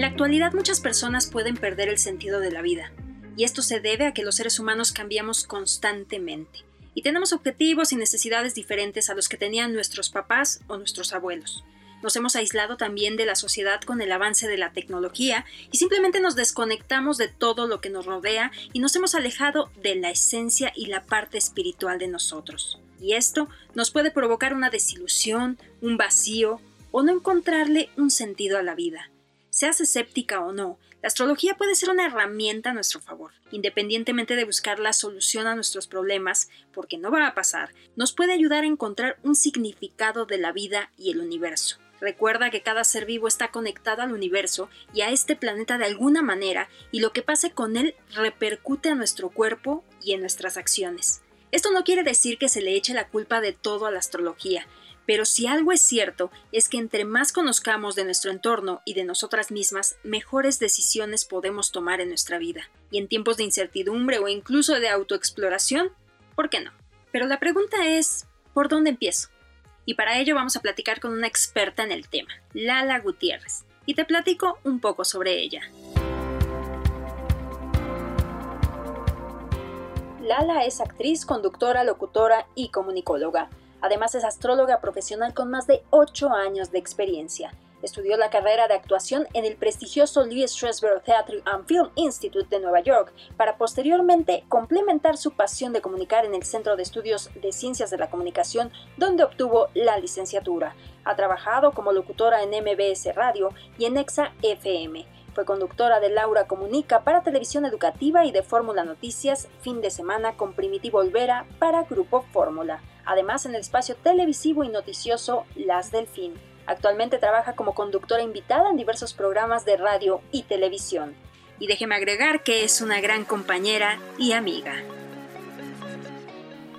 En la actualidad muchas personas pueden perder el sentido de la vida, y esto se debe a que los seres humanos cambiamos constantemente, y tenemos objetivos y necesidades diferentes a los que tenían nuestros papás o nuestros abuelos. Nos hemos aislado también de la sociedad con el avance de la tecnología y simplemente nos desconectamos de todo lo que nos rodea y nos hemos alejado de la esencia y la parte espiritual de nosotros. Y esto nos puede provocar una desilusión, un vacío o no encontrarle un sentido a la vida. Seas escéptica o no, la astrología puede ser una herramienta a nuestro favor, independientemente de buscar la solución a nuestros problemas, porque no va a pasar, nos puede ayudar a encontrar un significado de la vida y el universo. Recuerda que cada ser vivo está conectado al universo y a este planeta de alguna manera y lo que pase con él repercute a nuestro cuerpo y en nuestras acciones. Esto no quiere decir que se le eche la culpa de todo a la astrología, pero si algo es cierto es que entre más conozcamos de nuestro entorno y de nosotras mismas, mejores decisiones podemos tomar en nuestra vida. Y en tiempos de incertidumbre o incluso de autoexploración, ¿por qué no? Pero la pregunta es, ¿por dónde empiezo? y para ello vamos a platicar con una experta en el tema, Lala Gutiérrez, y te platico un poco sobre ella. Lala es actriz, conductora, locutora y comunicóloga. Además es astróloga profesional con más de 8 años de experiencia Estudió la carrera de actuación en el prestigioso Louis Strasberg Theatre and Film Institute de Nueva York, para posteriormente complementar su pasión de comunicar en el Centro de Estudios de Ciencias de la Comunicación, donde obtuvo la licenciatura. Ha trabajado como locutora en MBS Radio y en EXA FM. Fue conductora de Laura Comunica para Televisión Educativa y de Fórmula Noticias, fin de semana con Primitivo Olvera para Grupo Fórmula. Además, en el espacio televisivo y noticioso Las Delfín. Actualmente trabaja como conductora invitada en diversos programas de radio y televisión. Y déjeme agregar que es una gran compañera y amiga.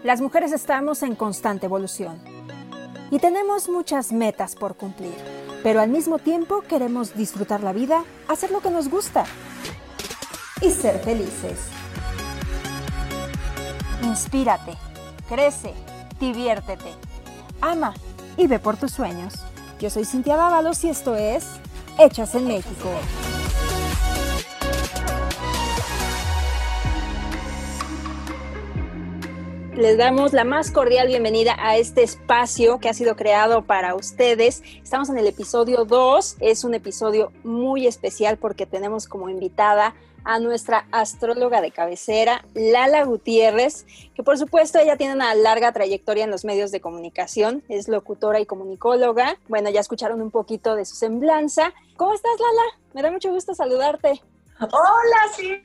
Las mujeres estamos en constante evolución y tenemos muchas metas por cumplir, pero al mismo tiempo queremos disfrutar la vida, hacer lo que nos gusta y ser felices. Inspírate, crece, diviértete, ama y ve por tus sueños. Yo soy Cintia Dávalos y esto es Hechas en México. Les damos la más cordial bienvenida a este espacio que ha sido creado para ustedes. Estamos en el episodio 2. Es un episodio muy especial porque tenemos como invitada a nuestra astróloga de cabecera, Lala Gutiérrez, que por supuesto ella tiene una larga trayectoria en los medios de comunicación, es locutora y comunicóloga. Bueno, ya escucharon un poquito de su semblanza. ¿Cómo estás, Lala? Me da mucho gusto saludarte. Hola, sí.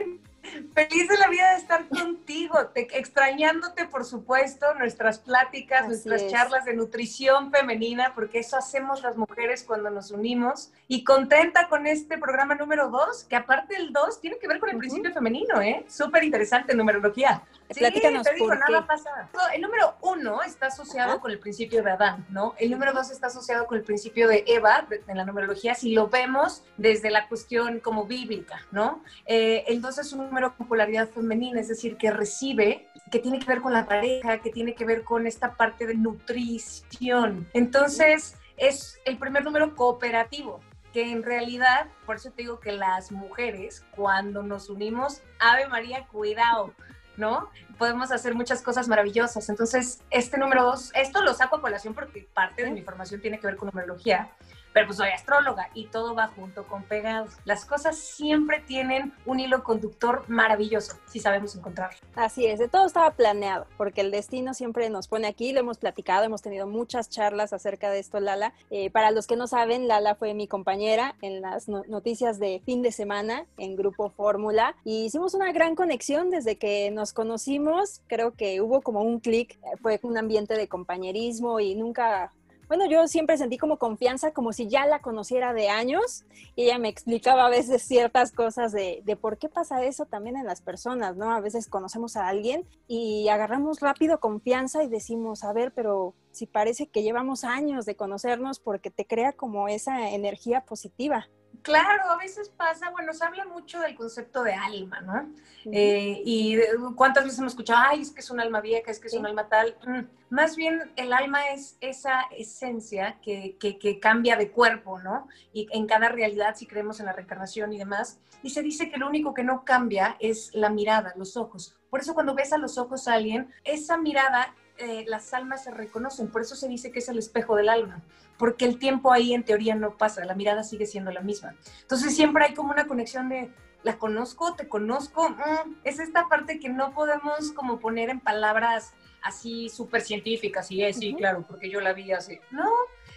Feliz de la vida de estar contigo, extrañándote, por supuesto, nuestras pláticas, nuestras charlas de nutrición femenina, porque eso hacemos las mujeres cuando nos unimos. Y contenta con este programa número dos, que aparte del dos tiene que ver con el principio femenino, ¿eh? Súper interesante, numerología. Sí, te digo, nada pasa. El número uno está asociado con el principio de Adán, ¿no? El número dos está asociado con el principio de Eva en la numerología, si lo vemos desde la cuestión como bíblica, ¿no? Eh, el dos es un número con polaridad femenina, es decir, que recibe, que tiene que ver con la pareja, que tiene que ver con esta parte de nutrición. Entonces, es el primer número cooperativo, que en realidad, por eso te digo que las mujeres, cuando nos unimos, Ave María, cuidado, ¿no? Podemos hacer muchas cosas maravillosas. Entonces, este número dos, esto lo saco a colación porque parte de mi formación tiene que ver con numerología, pero pues soy astróloga y todo va junto con pegados. Las cosas siempre tienen un hilo conductor maravilloso si sabemos encontrarlo. Así es, de todo estaba planeado, porque el destino siempre nos pone aquí, lo hemos platicado, hemos tenido muchas charlas acerca de esto, Lala. Eh, para los que no saben, Lala fue mi compañera en las noticias de fin de semana en Grupo Fórmula y hicimos una gran conexión desde que nos conocimos, creo que hubo como un clic, eh, fue un ambiente de compañerismo y nunca bueno, yo siempre sentí como confianza, como si ya la conociera de años, y ella me explicaba a veces ciertas cosas de, de, por qué pasa eso también en las personas, ¿no? A veces conocemos a alguien y agarramos rápido confianza y decimos, a ver, pero si parece que llevamos años de conocernos porque te crea como esa energía positiva. Claro, a veces pasa, bueno, se habla mucho del concepto de alma, ¿no? Eh, y cuántas veces hemos escuchado, ay, es que es un alma vieja, es que es un alma tal. Mm, más bien, el alma es esa esencia que, que, que, cambia de cuerpo, ¿no? Y en cada realidad, si creemos en la reencarnación y demás. Y se dice que lo único que no cambia es la mirada, los ojos. Por eso cuando ves a los ojos a alguien, esa mirada eh, las almas se reconocen, por eso se dice que es el espejo del alma, porque el tiempo ahí en teoría no pasa, la mirada sigue siendo la misma. Entonces siempre hay como una conexión de, ¿la conozco? ¿Te conozco? Mm, es esta parte que no podemos como poner en palabras así súper científicas, y es, sí, claro, porque yo la vi así. No,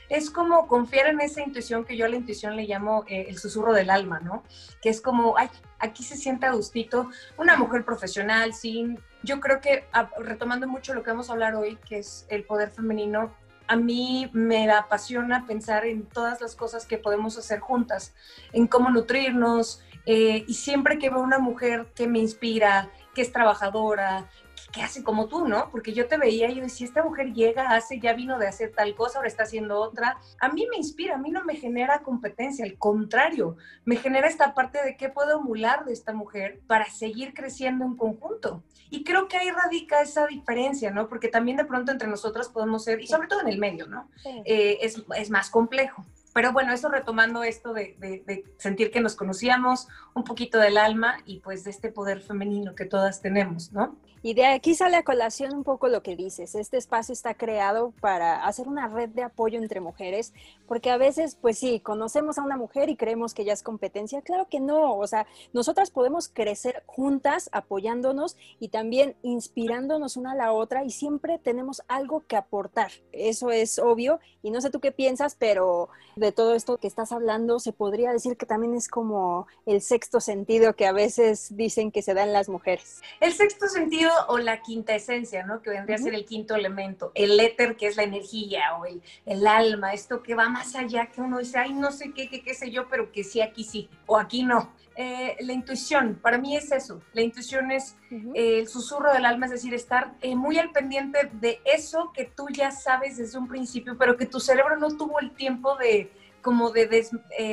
es como confiar en esa intuición que yo a la intuición le llamo eh, el susurro del alma, ¿no? Que es como, ay, aquí se siente a gustito, una mujer profesional, sin, yo creo que ah, retomando mucho lo que vamos a hablar hoy, que es el poder femenino, a mí me apasiona pensar en todas las cosas que podemos hacer juntas, en cómo nutrirnos, eh, y siempre que veo una mujer que me inspira, que es trabajadora, que hace como tú, ¿no? Porque yo te veía y yo decía, esta mujer llega, hace, ya vino de hacer tal cosa, ahora está haciendo otra. A mí me inspira, a mí no me genera competencia, al contrario, me genera esta parte de qué puedo emular de esta mujer para seguir creciendo en conjunto. Y creo que ahí radica esa diferencia, ¿no? Porque también de pronto entre nosotras podemos ser, y sobre todo en el medio, ¿no? Eh, es, es más complejo. Pero bueno, eso retomando esto de, de, sentir que nos conocíamos, un poquito del alma y pues de este poder femenino que todas tenemos, ¿no? Y de aquí sale a colación un poco lo que dices. Este espacio está creado para hacer una red de apoyo entre mujeres, porque a veces, pues sí, conocemos a una mujer y creemos que ya es competencia. Claro que no. O sea, nosotras podemos crecer juntas, apoyándonos y también inspirándonos una a la otra y siempre tenemos algo que aportar. Eso es obvio. Y no sé tú qué piensas, pero de todo esto que estás hablando, se podría decir que también es como el sexto sentido que a veces dicen que se da en las mujeres. El sexto sentido o la quinta esencia, ¿no? Que vendría a ser el quinto elemento, el éter, que es la energía o el, el, alma, esto que va más allá, que uno dice, ay, no sé qué, qué, qué sé yo, pero que sí, aquí sí, o aquí no. Eh, la intuición, para mí es eso, la intuición es eh, el susurro del alma, es decir, estar eh, muy al pendiente de eso que tú ya sabes desde un principio, pero que tu cerebro no tuvo el tiempo de como de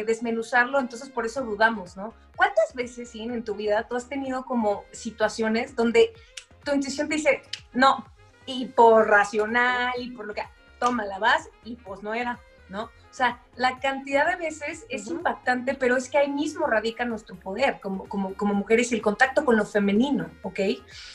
desmenuzarlo, entonces por eso dudamos, ¿no? ¿Cuántas veces, sí, en tu vida tú has tenido como situaciones donde tu intuición te dice, no, y por racional y por lo que, toma la vas y pues no era, ¿no? Sea, la cantidad de veces es impactante, pero es que ahí mismo radica nuestro poder como, como, como mujeres y el contacto con lo femenino, ¿ok?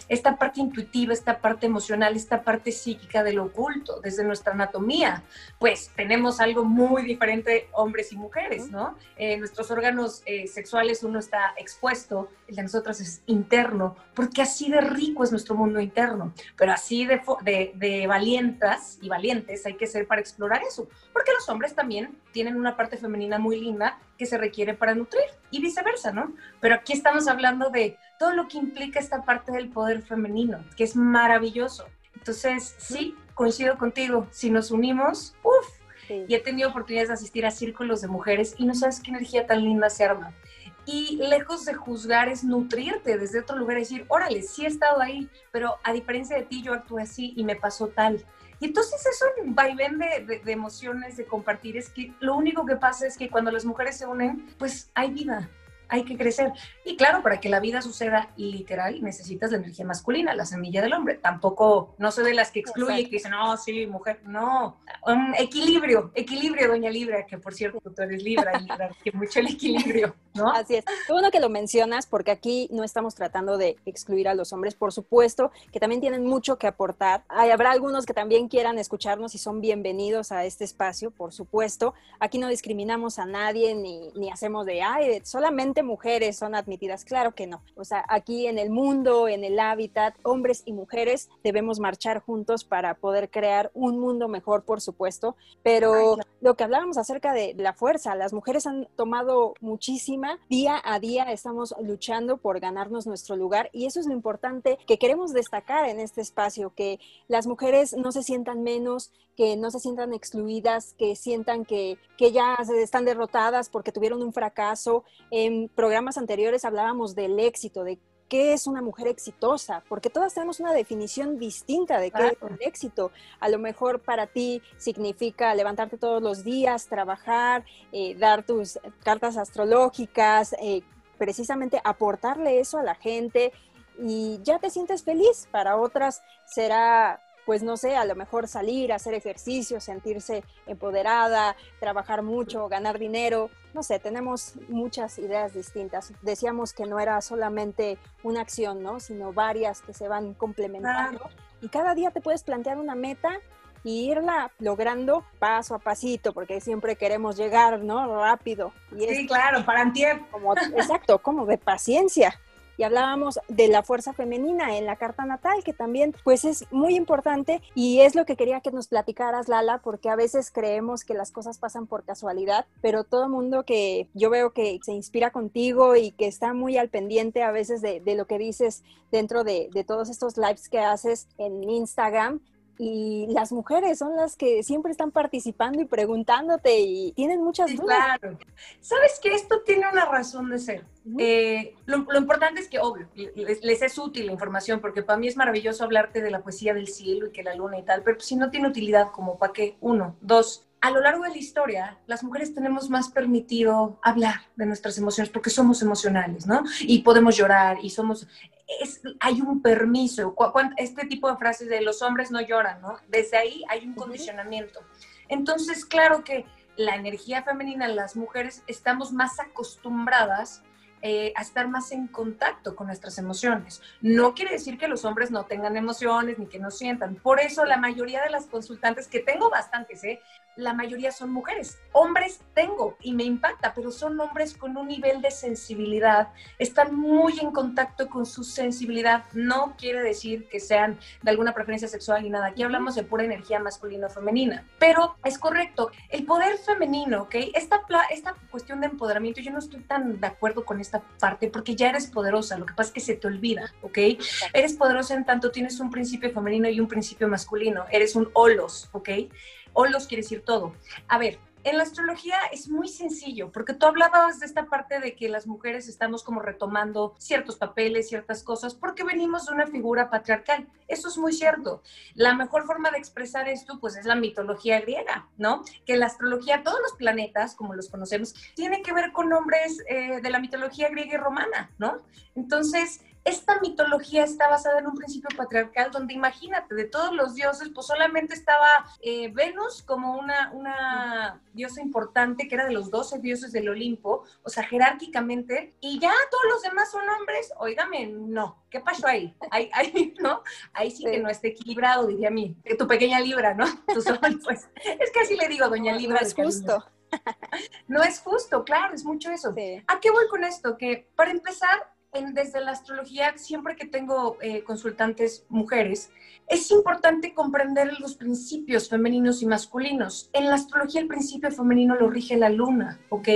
Esta parte intuitiva, esta parte emocional, esta parte psíquica de lo oculto, desde nuestra anatomía, pues tenemos algo muy diferente hombres y mujeres, ¿no? Eh, nuestros órganos eh, sexuales uno está expuesto, el de nosotros es interno, porque así de rico es nuestro mundo interno, pero así de, de, de valientas y valientes hay que ser para explorar eso, porque los hombres también tienen una parte femenina muy linda que se requiere para nutrir y viceversa, ¿no? Pero aquí estamos hablando de todo lo que implica esta parte del poder femenino, que es maravilloso. Entonces, sí, coincido contigo, si nos unimos, uff, y he tenido oportunidades de asistir a círculos de mujeres y no sabes qué energía tan linda se arma. Y lejos de juzgar es nutrirte desde otro lugar y decir, órale, sí he estado ahí, pero a diferencia de ti yo actué así y me pasó tal. Y entonces eso un vaivén de, de, emociones, de compartir, es que lo único que pasa es que cuando las mujeres se unen, pues hay vida, hay que crecer. Y claro, para que la vida suceda literal, necesitas la energía masculina, la semilla del hombre. Tampoco, no soy de las que excluye, que dicen, no, sí, mujer, no. Um, equilibrio, equilibrio, doña Libra, que por cierto, tú eres Libra, Libra, que mucho el equilibrio, ¿no? Así es. Qué bueno que lo mencionas, porque aquí no estamos tratando de excluir a los hombres, por supuesto, que también tienen mucho que aportar. Habrá algunos que también quieran escucharnos y son bienvenidos a este espacio, por supuesto. Aquí no discriminamos a nadie ni, ni hacemos de, ay, solamente mujeres son admitidas? Claro que no. O sea, aquí en el mundo, en el hábitat, hombres y mujeres debemos marchar juntos para poder crear un mundo mejor, por supuesto. Pero lo que hablábamos acerca de la fuerza, las mujeres han tomado muchísima. Día a día estamos luchando por ganarnos nuestro lugar y eso es lo importante que queremos destacar en este espacio, que las mujeres no se sientan menos, que no se sientan excluidas, que sientan que, que ya están derrotadas porque tuvieron un fracaso. En programas anteriores hablábamos del éxito, de qué es una mujer exitosa, porque todas tenemos una definición distinta de qué es el éxito. A lo mejor para ti significa levantarte todos los días, trabajar, eh, dar tus cartas astrológicas, eh, precisamente aportarle eso a la gente y ya te sientes feliz. Para otras será pues no sé, a lo mejor salir, hacer ejercicio, sentirse empoderada, trabajar mucho, ganar dinero, no sé, tenemos muchas ideas distintas. Decíamos que no era solamente una acción, ¿no? Sino varias que se van complementando. Y cada día te puedes plantear una meta y irla logrando paso a pasito, porque siempre queremos llegar, ¿no? Rápido. Y sí, claro, para antier. Como, exacto, como de paciencia y hablábamos de la fuerza femenina en la carta natal, que también pues es muy importante y es lo que quería que nos platicaras, Lala, porque a veces creemos que las cosas pasan por casualidad, pero todo mundo que yo veo que se inspira contigo y que está muy al pendiente a veces de, lo que dices dentro de, de todos estos lives que haces en Instagram, y las mujeres son las que siempre están participando y preguntándote y tienen muchas dudas. Claro. Sabes que esto tiene una razón de ser. Eh, lo, importante es que, obvio, les, es útil la información, porque para mí es maravilloso hablarte de la poesía del cielo y que la luna y tal, pero si no tiene utilidad, como para qué, uno, dos, a lo largo de la historia, las mujeres tenemos más permitido hablar de nuestras emociones porque somos emocionales, ¿no? Y podemos llorar y somos, hay un permiso. Este tipo de frases de los hombres no lloran, ¿no? Desde ahí hay un condicionamiento. Entonces, claro que la energía femenina, las mujeres, estamos más acostumbradas eh, a estar más en contacto con nuestras emociones. No quiere decir que los hombres no tengan emociones ni que no sientan. Por eso la mayoría de las consultantes, que tengo bastantes, ¿eh? La mayoría son mujeres. Hombres tengo y me impacta, pero son hombres con un nivel de sensibilidad, están muy en contacto con su sensibilidad. No quiere decir que sean de alguna preferencia sexual ni nada. Aquí hablamos de pura energía masculina o femenina. Pero es correcto, el poder femenino, ¿ok? Esta, esta cuestión de empoderamiento, yo no estoy tan de acuerdo con esta parte porque ya eres poderosa, lo que pasa es que se te olvida, ¿ok? Eres poderosa en tanto tienes un principio femenino y un principio masculino, eres un holos, ¿ok? Holos quiere decir todo. A ver, en la astrología es muy sencillo, porque tú hablabas de esta parte de que las mujeres estamos como retomando ciertos papeles, ciertas cosas, porque venimos de una figura patriarcal. Eso es muy cierto. La mejor forma de expresar esto, pues, es la mitología griega, ¿no? Que la astrología, todos los planetas, como los conocemos, tiene que ver con nombres eh, de la mitología griega y romana, ¿no? Entonces, esta mitología está basada en un principio patriarcal donde imagínate, de todos los dioses, pues solamente estaba eh, Venus como una, una diosa importante que era de los 12 dioses del Olimpo, o sea, jerárquicamente, y ya todos los demás son hombres, oígame, no, ¿qué pasó ahí? Ahí, ahí ¿no? ahí sí, que no está equilibrado, diría mí, tu pequeña libra, ¿no? pues, es que así le digo, doña Libra. No es justo. No es justo, claro, es mucho eso. ¿A qué voy con esto? Que para empezar, desde la astrología, siempre que tengo eh, consultantes mujeres, es importante comprender los principios femeninos y masculinos. En la astrología el principio femenino lo rige la luna, ¿ok?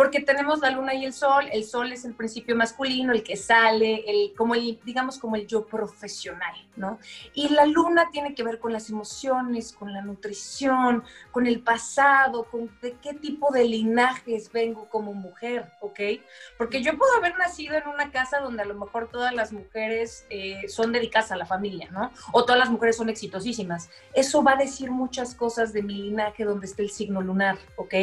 Porque tenemos la luna y el sol, el sol es el principio masculino, el que sale, el, como el, digamos, como el yo profesional, ¿no? Y la luna tiene que ver con las emociones, con la nutrición, con el pasado, con de qué tipo de linajes vengo como mujer, ¿ok? Porque yo puedo haber nacido en una casa donde a lo mejor todas las mujeres eh, son dedicadas a la familia, ¿no? O todas las mujeres son exitosísimas. Eso va a decir muchas cosas de mi linaje donde está el signo lunar, ¿ok?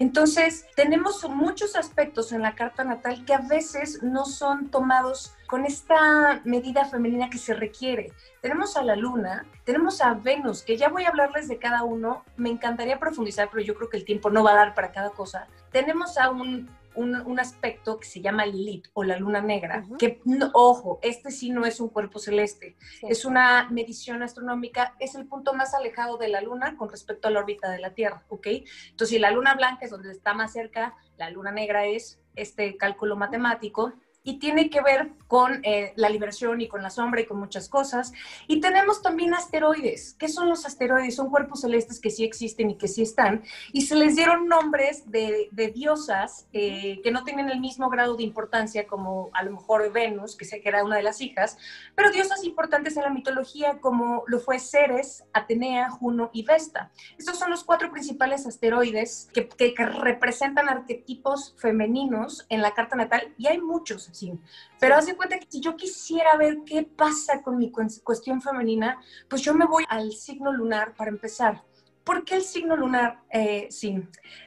Entonces, tenemos muchos aspectos en la carta natal que a veces no son tomados con esta medida femenina que se requiere. Tenemos a la luna, tenemos a Venus, que ya voy a hablarles de cada uno. Me encantaría profundizar, pero yo creo que el tiempo no va a dar para cada cosa. Tenemos a un un, aspecto que se llama Lilith o la luna negra, que, ojo, este sí no es un cuerpo celeste, es una medición astronómica, es el punto más alejado de la luna con respecto a la órbita de la Tierra, ¿ok? Entonces, si la luna blanca es donde está más cerca, la luna negra es este cálculo matemático, y tiene que ver con eh, la liberación y con la sombra y con muchas cosas. Y tenemos también asteroides. ¿Qué son los asteroides? Son cuerpos celestes que sí existen y que sí están. Y se les dieron nombres de, diosas eh, que no tienen el mismo grado de importancia como a lo mejor Venus, que sé que era una de las hijas, pero diosas importantes en la mitología como lo fue Ceres, Atenea, Juno y Vesta. Estos son los cuatro principales asteroides que, que representan arquetipos femeninos en la carta natal y hay muchos sí. Pero haz de cuenta que si yo quisiera ver qué pasa con mi cuestión femenina, pues yo me voy al signo lunar para empezar. ¿Por qué el signo lunar? Eh, sí,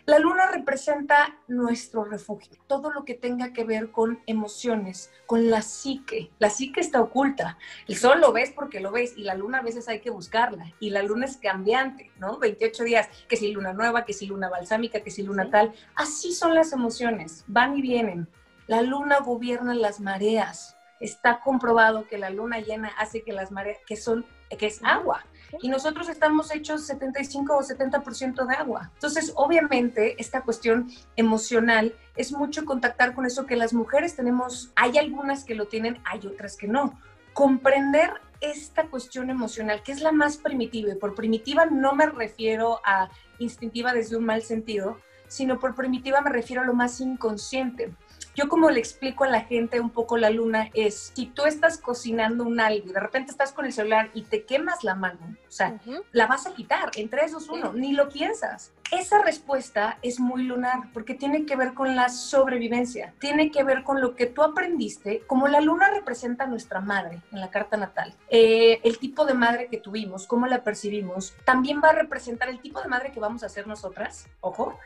la luna representa nuestro refugio, todo lo que tenga que ver con emociones, con la psique. La psique está oculta. El sol lo ves porque lo ves y la luna a veces hay que buscarla. Y la luna es cambiante, ¿no? 28 días, que si luna nueva, que si luna balsámica, que si luna tal. Así son las emociones, van y vienen. La luna gobierna las mareas. Está comprobado que la luna llena hace que las mareas, que son, que es agua, y nosotros estamos hechos 75 o 70% de agua. Entonces, obviamente, esta cuestión emocional es mucho contactar con eso que las mujeres tenemos, hay algunas que lo tienen, hay otras que no. Comprender esta cuestión emocional, que es la más primitiva, y por primitiva no me refiero a instintiva desde un mal sentido, sino por primitiva me refiero a lo más inconsciente. Yo como le explico a la gente un poco la luna es, si tú estás cocinando un algo y de repente estás con el celular y te quemas la mano, o sea, la vas a quitar en 3, 2, 1, ni lo piensas. Esa respuesta es muy lunar porque tiene que ver con la sobrevivencia, tiene que ver con lo que tú aprendiste, como la luna representa a nuestra madre en la carta natal, eh, el tipo de madre que tuvimos, cómo la percibimos, también va a representar el tipo de madre que vamos a ser nosotras, ojo,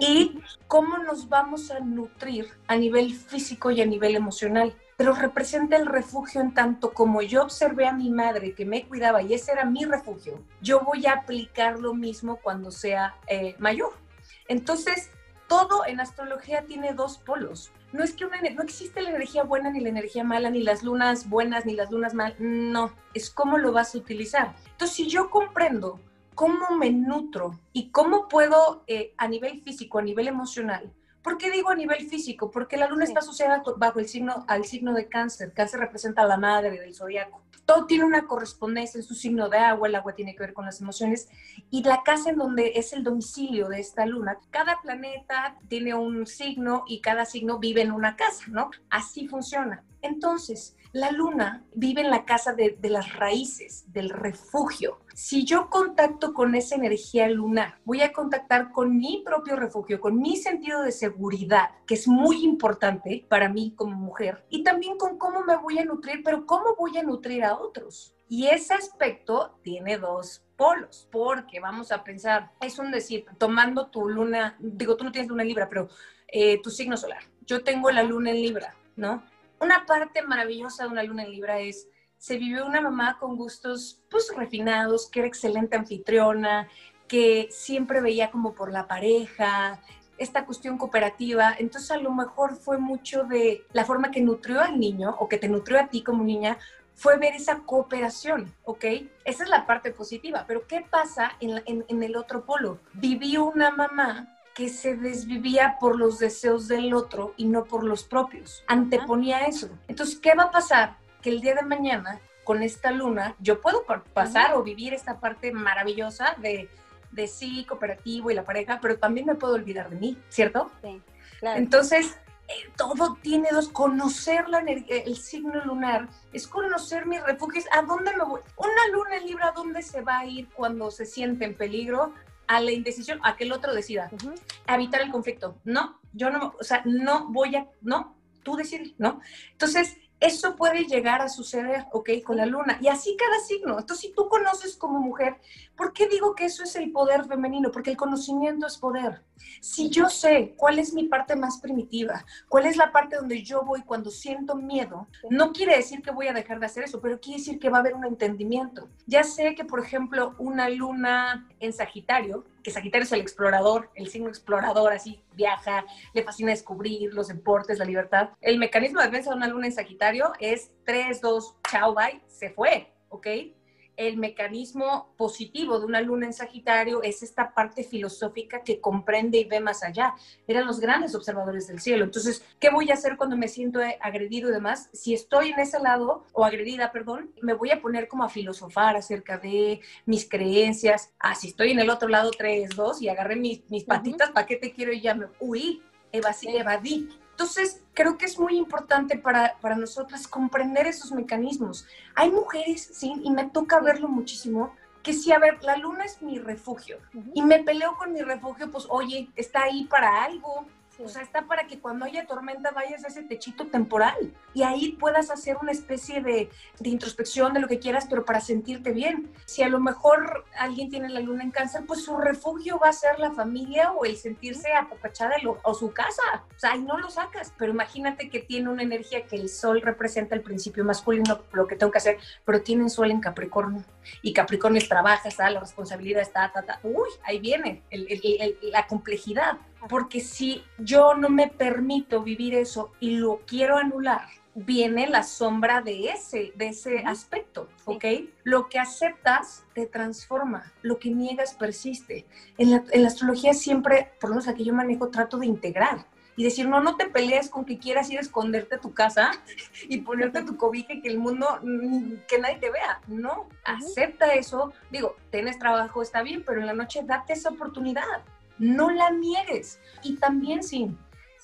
y cómo nos vamos a nutrir a nivel físico y a nivel emocional pero representa el refugio en tanto como yo observé a mi madre que me cuidaba y ese era mi refugio, yo voy a aplicar lo mismo cuando sea eh, mayor. Entonces, todo en astrología tiene dos polos. No es que no existe la energía buena ni la energía mala, ni las lunas buenas ni las lunas malas, no, es cómo lo vas a utilizar. Entonces, si yo comprendo cómo me nutro y cómo puedo eh, a nivel físico, a nivel emocional, ¿Por qué digo a nivel físico? Porque la luna está asociada bajo el signo, al signo de cáncer. Cáncer representa a la madre del zodiaco. Todo tiene una correspondencia en su signo de agua, el agua tiene que ver con las emociones. Y la casa en donde es el domicilio de esta luna, cada planeta tiene un signo y cada signo vive en una casa, ¿no? Así funciona. Entonces, la luna vive en la casa de, las raíces, del refugio. Si yo contacto con esa energía lunar, voy a contactar con mi propio refugio, con mi sentido de seguridad, que es muy importante para mí como mujer, y también con cómo me voy a nutrir, pero cómo voy a nutrir a otros. Y ese aspecto tiene dos polos, porque vamos a pensar, es un decir, tomando tu luna, digo, tú no tienes luna Libra, pero eh, tu signo solar. Yo tengo la luna en Libra, ¿no? Una parte maravillosa de una luna en Libra es, se vivió una mamá con gustos pues refinados, que era excelente anfitriona, que siempre veía como por la pareja, esta cuestión cooperativa. Entonces a lo mejor fue mucho de la forma que nutrió al niño o que te nutrió a ti como niña, fue ver esa cooperación, ¿ok? Esa es la parte positiva, pero ¿qué pasa en, en el otro polo? Vivió una mamá que se desvivía por los deseos del otro y no por los propios. Anteponía eso. Entonces, ¿qué va a pasar? Que el día de mañana, con esta luna, yo puedo pasar o vivir esta parte maravillosa de, de sí, cooperativo y la pareja, pero también me puedo olvidar de mí, ¿cierto? Sí, claro. Entonces, eh, todo tiene dos. Conocer la el signo lunar es conocer mis refugios. ¿A dónde me voy? Una luna libre, ¿a dónde se va a ir cuando se siente en peligro? A la indecisión, a que el otro decida. Evitar el conflicto. No, yo no, o sea, no voy a, no, tú decides, ¿no? Entonces, eso puede llegar a suceder, ¿ok? Con la luna. Y así cada signo. Entonces, si tú conoces como mujer, ¿por qué digo que eso es el poder femenino? Porque el conocimiento es poder. Si yo sé cuál es mi parte más primitiva, cuál es la parte donde yo voy cuando siento miedo, no quiere decir que voy a dejar de hacer eso, pero quiere decir que va a haber un entendimiento. Ya sé que, por ejemplo, una luna en Sagitario, que Sagitario es el explorador, el signo explorador, así viaja, le fascina descubrir los deportes, la libertad. El mecanismo de defensa de una luna en Sagitario es 3, 2, chao, bye, se fue, ¿ok? El mecanismo positivo de una luna en Sagitario es esta parte filosófica que comprende y ve más allá. Eran los grandes observadores del cielo. Entonces, ¿qué voy a hacer cuando me siento agredido y demás? Si estoy en ese lado, o agredida, perdón, me voy a poner como a filosofar acerca de mis creencias. Ah, si estoy en el otro lado, tres, dos, y agarré mis, mis patitas, ¿para qué te quiero? Y ya me huí, evadí. Entonces, creo que es muy importante para, para nosotras comprender esos mecanismos. Hay mujeres, sí, y me toca verlo muchísimo, que si, a ver, la luna es mi refugio y me peleo con mi refugio, pues oye, está ahí para algo. O sea, está para que cuando haya tormenta vayas a ese techito temporal y ahí puedas hacer una especie de, de introspección de lo que quieras, pero para sentirte bien. Si a lo mejor alguien tiene la luna en cáncer, pues su refugio va a ser la familia o el sentirse apapachada o su casa. O sea, ahí no lo sacas. Pero imagínate que tiene una energía que el sol representa el principio masculino, lo que tengo que hacer, pero tiene un sol en Capricornio. Y Capricornio trabaja, está, la responsabilidad está, ta, ta. Uy, ahí viene la complejidad. Porque si yo no me permito vivir eso y lo quiero anular, viene la sombra de ese, de ese aspecto, ¿ok? Lo que aceptas te transforma, lo que niegas persiste. En la, en la astrología siempre, por lo menos aquí yo manejo, trato de integrar y decir, no, no te pelees con que quieras ir a esconderte a tu casa y ponerte tu cobija y que el mundo, mm, que nadie te vea. No, acepta eso. Digo, tienes trabajo, está bien, pero en la noche date esa oportunidad. No la niegues. Y también sí,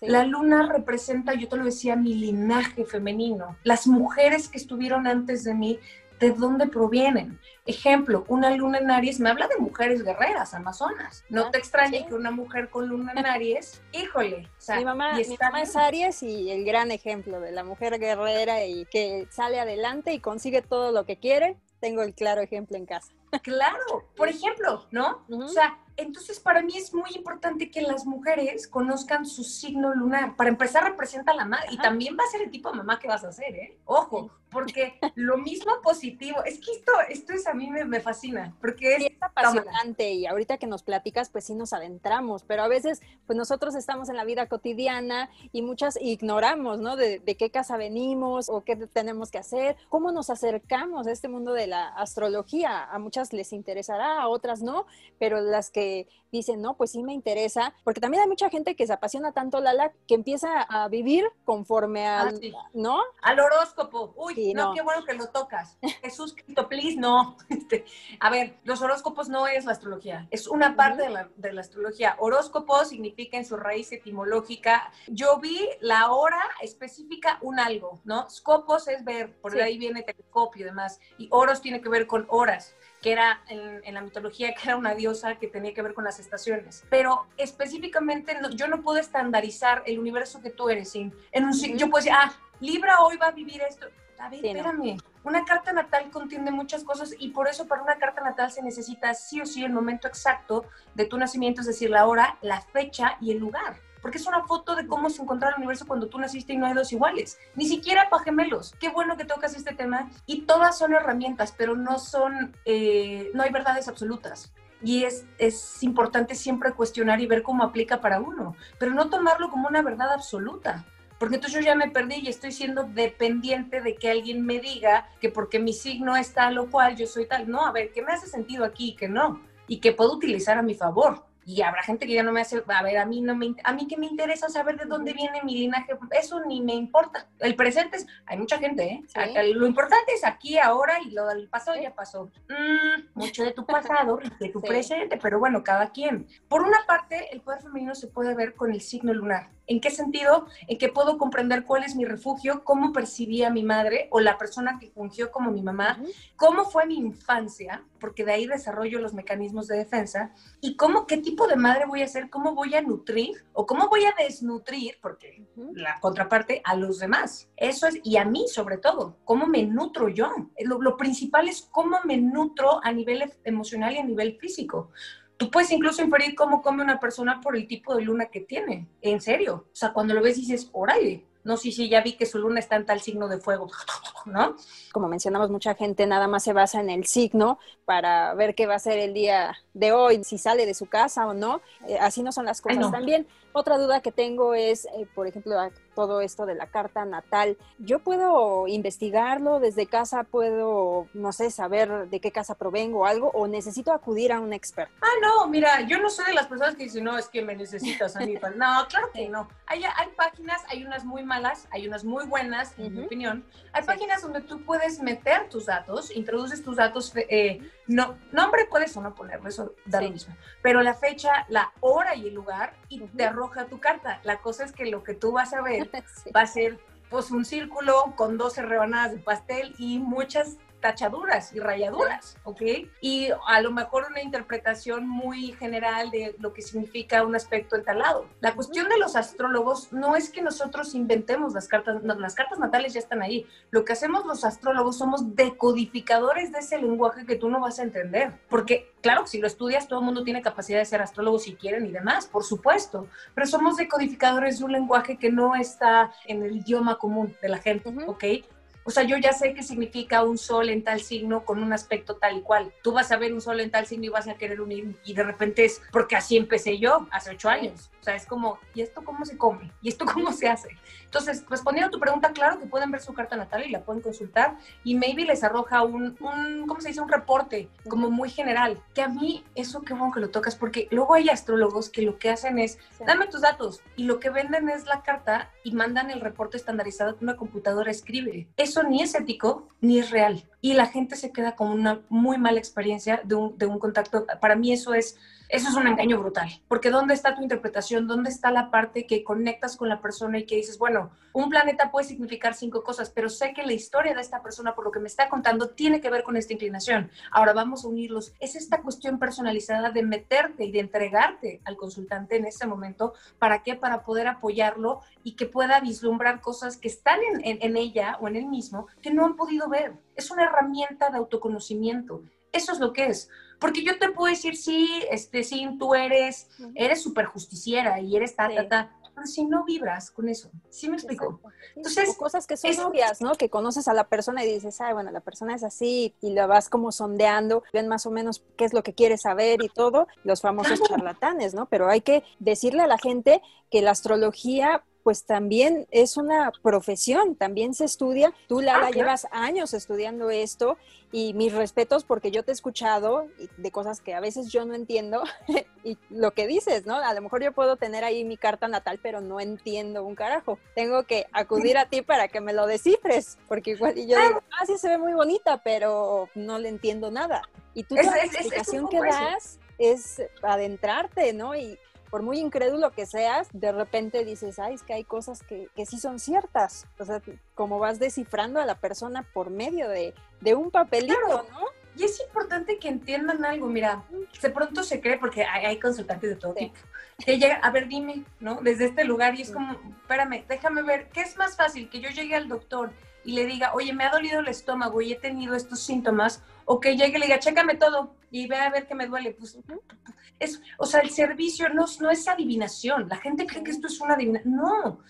la luna representa, yo te lo decía, mi linaje femenino. Las mujeres que estuvieron antes de mí, ¿de dónde provienen? Ejemplo, una luna en Aries me habla de mujeres guerreras, amazonas. No ah, te extrañe que una mujer con luna en Aries, híjole. mi, mamá, mi mamá es Aries y el gran ejemplo de la mujer guerrera y que sale adelante y consigue todo lo que quiere. Tengo el claro ejemplo en casa. Claro, por ejemplo, ¿no? O sea, entonces para mí es muy importante que las mujeres conozcan su signo lunar. Para empezar, representa la madre y también va a ser el tipo de mamá que vas a ser, ¿eh? Ojo, porque lo mismo positivo, es que esto, esto es a mí me, fascina, porque es, apasionante y ahorita que nos platicas, pues sí nos adentramos, pero a veces, pues nosotros estamos en la vida cotidiana y muchas ignoramos, ¿no? De, de qué casa venimos o qué tenemos que hacer, cómo nos acercamos a este mundo de la astrología. A muchas les interesará, a otras no, pero las que dicen, no, pues sí me interesa, porque también hay mucha gente que se apasiona tanto, Lala, que empieza a vivir conforme ah, al, ¿no? Al horóscopo. Uy, no, qué bueno que lo tocas. Jesús Cristo, please, no. Este, a ver, los horóscopos no es la astrología, es una parte de, la, de la astrología. Horóscopo significa en su raíz etimológica, yo vi la hora específica un algo, ¿no? Scopos es ver, por ahí viene telescopio y demás, y oros tiene que ver con horas que era en, la mitología, que era una diosa que tenía que ver con las estaciones. Pero específicamente yo no puedo estandarizar el universo que tú eres. En, en un, Yo puedo decir, ah, Libra hoy va a vivir esto. David, espérame. Una carta natal contiene muchas cosas y por eso para una carta natal se necesita sí o sí el momento exacto de tu nacimiento, es decir, la hora, la fecha y el lugar porque es una foto de cómo se encontró el universo cuando tú naciste y no hay dos iguales, ni siquiera para gemelos. Qué bueno que tocas este tema y todas son herramientas, pero no son, eh, no hay verdades absolutas. Y es, es importante siempre cuestionar y ver cómo aplica para uno, pero no tomarlo como una verdad absoluta porque entonces yo ya me perdí y estoy siendo dependiente de que alguien me diga que porque mi signo es tal o cual, yo soy tal. No, a ver, ¿qué me hace sentido aquí y que no? Y que puedo utilizar a mi favor y habrá gente que ya no me hace, a ver, a mí no me, a mí que me interesa saber de dónde viene mi linaje, eso ni me importa. El presente es, hay mucha gente, ¿eh? Lo importante es aquí, ahora y lo del pasado ya pasó. Mm, mucho de tu pasado, de tu presente, pero bueno, cada quien. Por una parte, el poder femenino se puede ver con el signo lunar. ¿En qué sentido? En que puedo comprender cuál es mi refugio, cómo percibía mi madre o la persona que fungió como mi mamá, cómo fue mi infancia, porque de ahí desarrollo los mecanismos de defensa, y cómo, qué tipo de madre voy a ser, cómo voy a nutrir o cómo voy a desnutrir, porque la contraparte, a los demás. Eso es, y a mí sobre todo, cómo me nutro yo. Lo, lo principal es cómo me nutro a nivel emocional y a nivel físico Tú puedes incluso inferir cómo come una persona por el tipo de luna que tiene. En serio. O sea, cuando lo ves dices, órale, no, sí, sí, ya vi que su luna está en tal signo de fuego, ¿no? Como mencionamos, mucha gente nada más se basa en el signo para ver qué va a ser el día de hoy, si sale de su casa o no. Eh, así no son las cosas. También otra duda que tengo es, eh, por ejemplo, todo esto de la carta natal. ¿Yo puedo investigarlo desde casa? ¿Puedo, no sé, saber de qué casa provengo o algo? ¿O necesito acudir a un experto? Ah, no, mira, yo no soy de las personas que dicen, no, es que me necesitas a mí. no, claro que no. Hay, hay páginas, hay unas muy malas, hay unas muy buenas, en mi opinión. Hay páginas donde tú puedes meter tus datos, introduces tus datos, eh, no, nombre puedes o no ponerlo, eso da lo mismo. Pero la fecha, la hora y el lugar, y te arroja tu carta. La cosa es que lo que tú vas a ver va a ser pues un círculo con 12 rebanadas de pastel y muchas tachaduras y rayaduras, ¿ok? Y a lo mejor una interpretación muy general de lo que significa un aspecto entalado. La cuestión de los astrólogos no es que nosotros inventemos las cartas, las cartas natales ya están ahí. Lo que hacemos los astrólogos somos decodificadores de ese lenguaje que tú no vas a entender. Porque, claro, si lo estudias, todo el mundo tiene capacidad de ser astrólogo si quieren y demás, por supuesto. Pero somos decodificadores de un lenguaje que no está en el idioma común de la gente, ¿ok? O sea, yo ya sé qué significa un sol en tal signo con un aspecto tal y cual. Tú vas a ver un sol en tal signo y vas a querer unir y de repente es porque así empecé yo hace ocho años. Sea, es como, ¿y esto cómo se come? ¿Y esto cómo se hace? Entonces, respondiendo a tu pregunta, claro que pueden ver su carta natal y la pueden consultar y maybe les arroja un, un ¿cómo se dice? Un reporte como muy general. Que a mí, eso qué bueno que lo tocas porque luego hay astrólogos que lo que hacen es, dame tus datos y lo que venden es la carta y mandan el reporte estandarizado que una computadora escribe. Eso ni es ético ni es real. Y la gente se queda con una muy mala experiencia de un, de un contacto. Para mí eso es eso es un engaño brutal, porque ¿dónde está tu interpretación? ¿Dónde está la parte que conectas con la persona y que dices, bueno, un planeta puede significar cinco cosas, pero sé que la historia de esta persona, por lo que me está contando, tiene que ver con esta inclinación. Ahora vamos a unirlos. Es esta cuestión personalizada de meterte y de entregarte al consultante en ese momento. ¿Para qué? Para poder apoyarlo y que pueda vislumbrar cosas que están en, en ella o en él mismo que no han podido ver. Es una herramienta de autoconocimiento. Eso es lo que es. Porque yo te puedo decir, sí, este, sí, tú eres, eres súper justiciera y eres ta, ta, ta, pero si no vibras con eso, ¿sí me explico? Entonces, cosas que son obvias, ¿no? Que conoces a la persona y dices, ay, bueno, la persona es así y la vas como sondeando, ven más o menos qué es lo que quiere saber y todo, los famosos charlatanes, ¿no? Pero hay que decirle a la gente que la astrología pues también es una profesión, también se estudia. Tú, Lala, ah, llevas años estudiando esto y mis respetos porque yo te he escuchado de cosas que a veces yo no entiendo y lo que dices, ¿no? A lo mejor yo puedo tener ahí mi carta natal, pero no entiendo un carajo. Tengo que acudir a ti para que me lo descifres, porque igual y yo digo, ah, sí se ve muy bonita, pero no le entiendo nada. Y tú la explicación que das es adentrarte, ¿no? Y por muy incrédulo que seas, de repente dices, ay, es que hay cosas que, que sí son ciertas. O sea, como vas descifrando a la persona por medio de, de un papelito, ¿no? Y es importante que entiendan algo, mira, de pronto se cree, porque hay, consultantes de todo tipo, que llega, a ver, dime, ¿no? Desde este lugar, y es como, espérame, déjame ver, ¿qué es más fácil? Que yo llegue al doctor y le diga, oye, me ha dolido el estómago y he tenido estos síntomas, o que llegue y le diga, chécame todo y ve a ver qué me duele. Pues, es, o sea, el servicio no, no es adivinación. La gente cree que esto es una adivinación. No,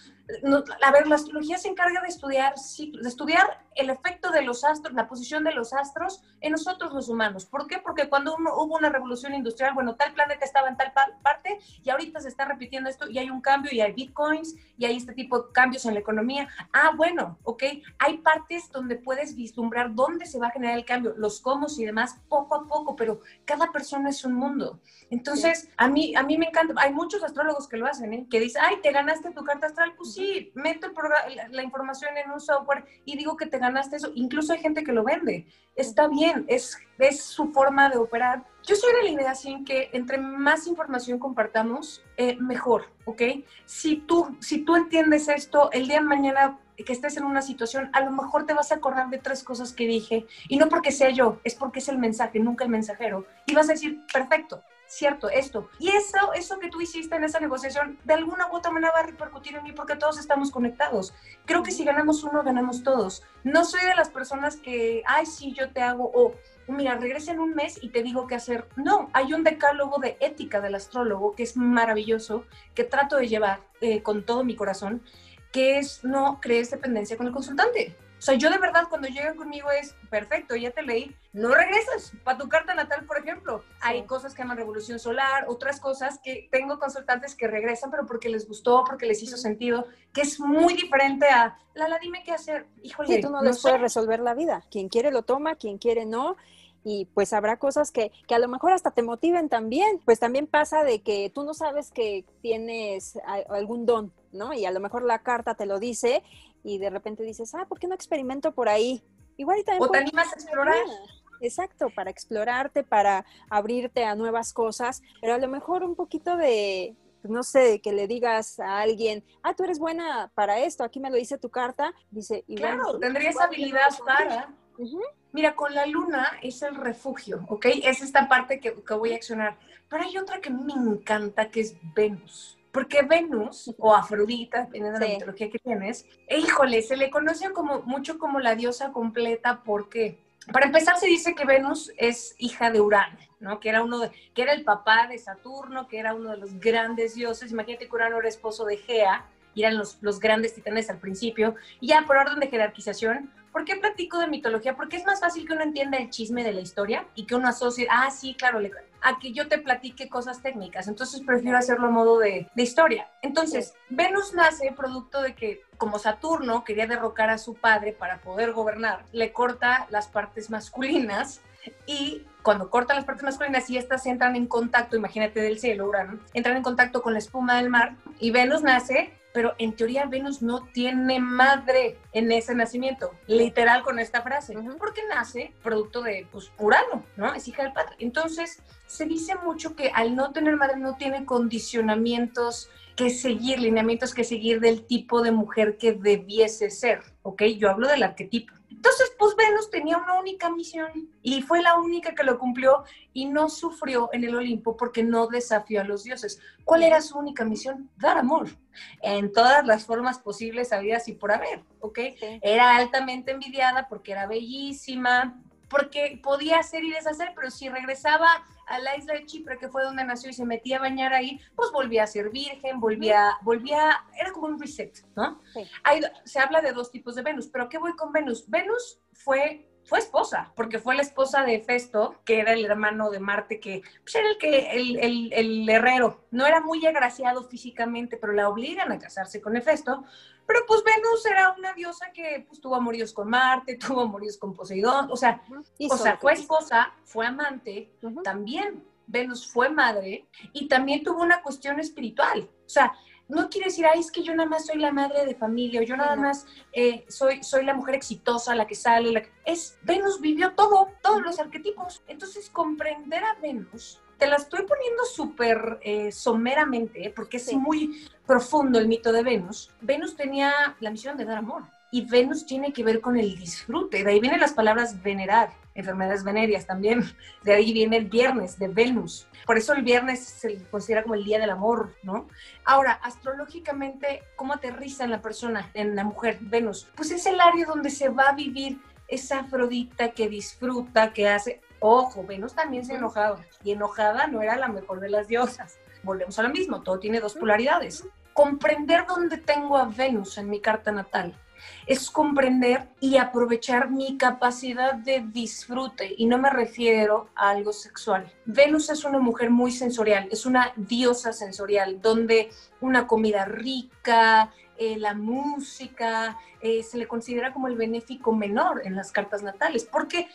a ver, la astrología se encarga de estudiar, de estudiar el efecto de los astros, la posición de los astros en nosotros los humanos. ¿Por qué? Porque cuando hubo una revolución industrial, bueno, tal planeta estaba en tal parte y ahorita se está repitiendo esto y hay un cambio y hay bitcoins y hay este tipo de cambios en la economía. Ah, bueno, ok, hay partes donde puedes vislumbrar dónde se va a generar el cambio, los cómo y demás, poco a poco, pero cada persona es un mundo. Entonces, a, mí, a mí me encanta, hay muchos astrólogos que lo hacen, ¿eh? que dicen, ay, te ganaste tu carta astral, pues sí, meto la, información en un software y digo que te ganaste eso. Incluso hay gente que lo vende. Está bien, es, es su forma de operar. Yo soy de la idea así que entre más información compartamos, eh, mejor, ¿ok? Si tú, si tú entiendes esto, el día de mañana que estés en una situación, a lo mejor te vas a acordar de tres cosas que dije, y no porque sea yo, es porque es el mensaje, nunca el mensajero, y vas a decir, perfecto, cierto, esto. Y eso, eso que tú hiciste en esa negociación, de alguna u otra manera va a repercutir en mí porque todos estamos conectados. Creo que si ganamos uno, ganamos todos. No soy de las personas que, ay, sí, yo te hago, o mira, regresa en un mes y te digo qué hacer. No, hay un decálogo de ética del astrólogo que es maravilloso, que trato de llevar eh, con todo mi corazón, que es no crees dependencia con el consultante. O sea, yo de verdad cuando llegan conmigo es, perfecto, ya te leí, no regresas para tu carta natal, por ejemplo. Hay cosas que llaman revolución solar, otras cosas que tengo consultantes que regresan, pero porque les gustó, porque les hizo sentido, que es muy diferente a, Lala, dime qué hacer. Híjole, tú no, les puedes resolver la vida. Quien quiere lo toma, quien quiere no y pues habrá cosas que, que, a lo mejor hasta te motiven también. Pues también pasa de que tú no sabes que tienes algún don, ¿no? Y a lo mejor la carta te lo dice y de repente dices, ah, ¿por qué no experimento por ahí? Igual y también... O te animas a explorar. Exacto, para explorarte, para abrirte a nuevas cosas, pero a lo mejor un poquito de, no sé, que le digas a alguien, ah, tú eres buena para esto, aquí me lo dice tu carta, dice, claro, tendrías habilidad para, Mira, con la luna es el refugio, ¿ok? Es esta parte que, que voy a accionar. Pero hay otra que me encanta, que es Venus. Porque Venus, o Afrodita, dependiendo de la mitología que tienes, híjole, se le conoce como, mucho como la diosa completa porque, para empezar, se dice que Venus es hija de Urano, ¿no? Que era, uno de, que era el papá de Saturno, que era uno de los grandes dioses. Imagínate que Urano era esposo de Gea, y eran los, los grandes titanes al principio. Y ya por orden de jerarquización, ¿Por qué platico de mitología? Porque es más fácil que uno entienda el chisme de la historia y que uno asocie, ah, sí, claro, a que yo te platique cosas técnicas. Entonces prefiero hacerlo a modo de, historia. Entonces, Venus nace producto de que, como Saturno quería derrocar a su padre para poder gobernar, le corta las partes masculinas y cuando corta las partes masculinas y estas entran en contacto, imagínate del cielo, Urano, entran en contacto con la espuma del mar y Venus nace pero en teoría Venus no tiene madre en ese nacimiento, literal con esta frase, porque nace producto de pues, Urano, ¿no? Es hija del padre. Entonces, se dice mucho que al no tener madre no tiene condicionamientos que seguir, lineamientos que seguir del tipo de mujer que debiese ser, ¿ok? Yo hablo del arquetipo. Entonces, pues Venus tenía una única misión y fue la única que lo cumplió y no sufrió en el Olimpo porque no desafió a los dioses. ¿Cuál era su única misión? Dar amor en todas las formas posibles, habidas y por haber, ¿ok? Era altamente envidiada porque era bellísima, porque podía hacer y deshacer, pero si regresaba a la isla de Chipre, que fue donde nació y se metía a bañar ahí, pues volvía a ser virgen, volvía, volvía, era como un reset, ¿no? se habla de dos tipos de Venus, pero ¿qué voy con Venus? Venus fue fue esposa, porque fue la esposa de Festo, que era el hermano de Marte, que pues, era el, que, el, el, herrero. No era muy agraciado físicamente, pero la obligan a casarse con Hefesto. Pero pues Venus era una diosa que pues, tuvo amoríos con Marte, tuvo amoríos con Poseidón, o sea, o sea fue esposa, fue amante, también Venus fue madre y también tuvo una cuestión espiritual. O sea, no quiere decir, ay, es que yo nada más soy la madre de familia, o yo nada más eh, soy, soy la mujer exitosa, la que sale, la que... Es, Venus vivió todo, todos los arquetipos. Entonces, comprender a Venus, te la estoy poniendo súper eh, someramente, porque es muy profundo el mito de Venus. Venus tenía la misión de dar amor. Y Venus tiene que ver con el disfrute. De ahí vienen las palabras venerar, enfermedades venéreas también. De ahí viene el viernes, de Venus. Por eso el viernes se considera como el día del amor, ¿no? Ahora, astrológicamente, ¿cómo aterriza en la persona, en la mujer, Venus? Pues es el área donde se va a vivir esa Afrodita que disfruta, que hace... Ojo, Venus también se enojaba. Y enojada no era la mejor de las diosas. Volvemos a lo mismo, todo tiene dos polaridades. Comprender dónde tengo a Venus en mi carta natal es comprender y aprovechar mi capacidad de disfrute y no me refiero a algo sexual. Venus es una mujer muy sensorial, es una diosa sensorial donde una comida rica, eh, la música, eh, se le considera como el benéfico menor en las cartas natales. Porque,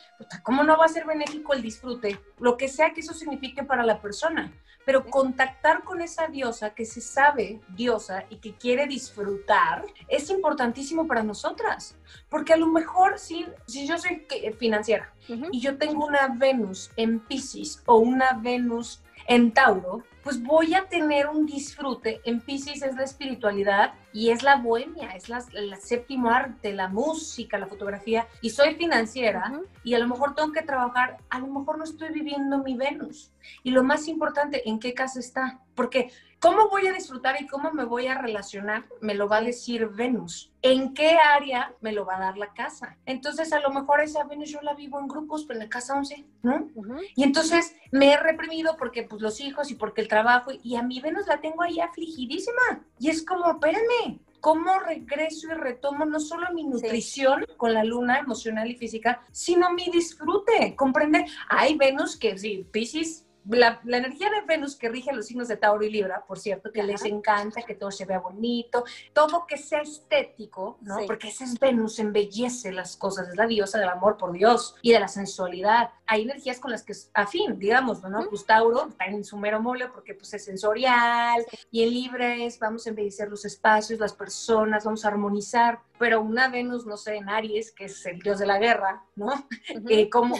¿cómo no va a ser benéfico el disfrute? Lo que sea que eso signifique para la persona. Pero contactar con esa diosa que se sabe diosa y que quiere disfrutar es importantísimo para nosotras. Porque a lo mejor, si, si yo soy financiera y yo tengo una Venus en Pisces o una Venus en Tauro, pues voy a tener un disfrute. En Pisces es la espiritualidad y es la bohemia, es la, el séptimo arte, la música, la fotografía. Y soy financiera y a lo mejor tengo que trabajar, a lo mejor no estoy viviendo mi Venus. Y lo más importante, ¿en qué casa está? Porque ¿Cómo voy a disfrutar y cómo me voy a relacionar? Me lo va a decir Venus. ¿En qué área me lo va a dar la casa? Entonces, a lo mejor esa Venus yo la vivo en grupos, pero en la casa 11, ¿no? Y entonces me he reprimido porque pues los hijos y porque el trabajo, y a mi Venus la tengo ahí afligidísima. Y es como, espérenme, ¿cómo regreso y retomo no solo mi nutrición con la luna emocional y física, sino mi disfrute? Comprender, hay Venus que sí, Pisces la, energía de Venus que rige los signos de Tauro y Libra, por cierto, que les encanta que todo se vea bonito, todo que sea estético, ¿no? Porque ese es Venus, embellece las cosas, es la diosa del amor por Dios y de la sensualidad. Hay energías con las que es afín, digamos, ¿no? Pues Tauro está en su mero mole porque pues es sensorial y en Libra es vamos a embellecer los espacios, las personas, vamos a armonizar pero una Venus, no sé, en Aries, que es el dios de la guerra, ¿no? Eh, ¿cómo,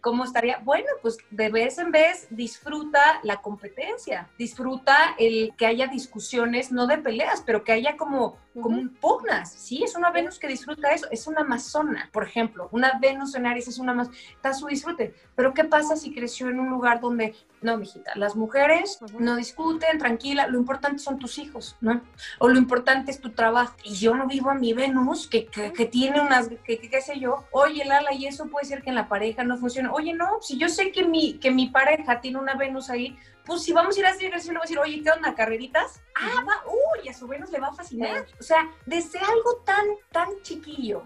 cómo, estaría? Bueno, pues de vez en vez disfruta la competencia, disfruta el que haya discusiones, no de peleas, pero que haya como, como pugnas, ¿sí? Es una Venus que disfruta eso, es una amazona, por ejemplo, una Venus en Aries es una más, está su disfrute, pero ¿qué pasa si creció en un lugar donde, no, mijita, las mujeres no discuten, tranquila, lo importante son tus hijos, ¿no? O lo importante es tu trabajo, y yo no vivo a mi Venus, que, que, tiene unas, que, qué sé yo, oye, Lala, y eso puede ser que en la pareja no funcione, oye, no, si yo sé que mi, que mi pareja tiene una Venus ahí, pues si vamos a ir a hacer ejercicio, le voy a decir, oye, ¿qué onda? ¿Carreritas? Ah, va, uy, a su Venus le va a fascinar. O sea, desde algo tan, tan chiquillo,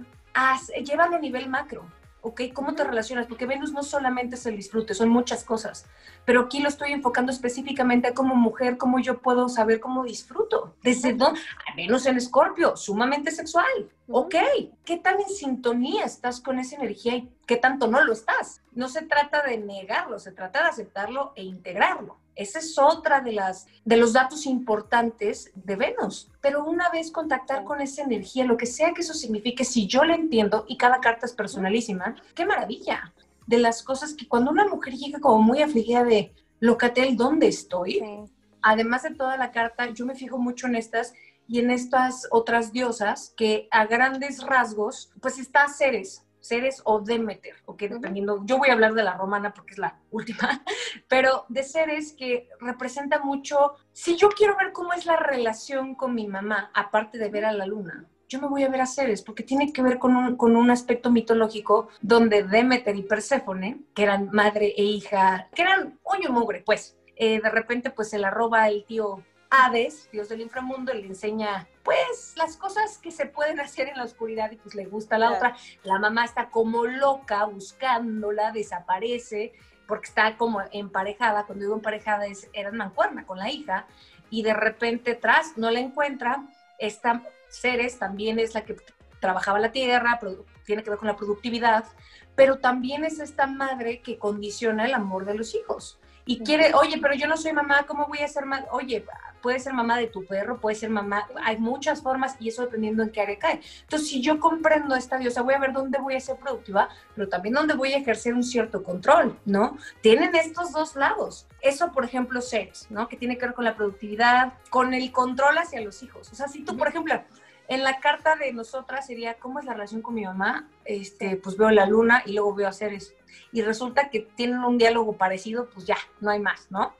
llévalo a nivel macro. ¿Ok? ¿Cómo te relacionas? Porque Venus no solamente es el disfrute, son muchas cosas, pero aquí lo estoy enfocando específicamente como mujer, cómo yo puedo saber cómo disfruto. Desde dónde, Venus en Escorpio, sumamente sexual, ¿ok? ¿Qué tan en sintonía estás con esa energía y qué tanto no lo estás? No se trata de negarlo, se trata de aceptarlo e integrarlo. Esa es otra de las de los datos importantes de Venus. Pero una vez contactar con esa energía, lo que sea que eso signifique, si yo la entiendo y cada carta es personalísima, qué maravilla. De las cosas que cuando una mujer llega como muy afligida de Locatel, ¿dónde estoy? Además de toda la carta, yo me fijo mucho en estas y en estas otras diosas que a grandes rasgos, pues está Ceres, Ceres o Demeter, ¿ok? Dependiendo, yo voy a hablar de la romana porque es la última, pero de Ceres que representa mucho, si yo quiero ver cómo es la relación con mi mamá, aparte de ver a la luna, yo me voy a ver a Ceres porque tiene que ver con un, con un aspecto mitológico donde Demeter y Perséfone, que eran madre e hija, que eran hoyo mugre, pues, eh, de repente pues se la roba el tío Hades, dios del inframundo, le enseña pues las cosas que se pueden hacer en la oscuridad y pues le gusta a la otra. La mamá está como loca buscándola, desaparece porque está como emparejada, cuando digo emparejada es, era mancuerna con la hija y de repente tras no la encuentra, esta Ceres también es la que trabajaba la tierra, tiene que ver con la productividad, pero también es esta madre que condiciona el amor de los hijos y quiere, oye, pero yo no soy mamá, ¿cómo voy a ser mamá? Oye, puede ser mamá de tu perro, puede ser mamá, hay muchas formas y eso dependiendo en qué área cae. Entonces, si yo comprendo esta diosa, voy a ver dónde voy a ser productiva, pero también dónde voy a ejercer un cierto control, ¿no? Tienen estos dos lados. Eso, por ejemplo, sex, ¿no? Que tiene que ver con la productividad, con el control hacia los hijos. O sea, si tú, por ejemplo, en la carta de nosotras sería, ¿cómo es la relación con mi mamá? Este, pues veo la luna y luego veo hacer eso. Y resulta que tienen un diálogo parecido, pues ya, no hay más, ¿no?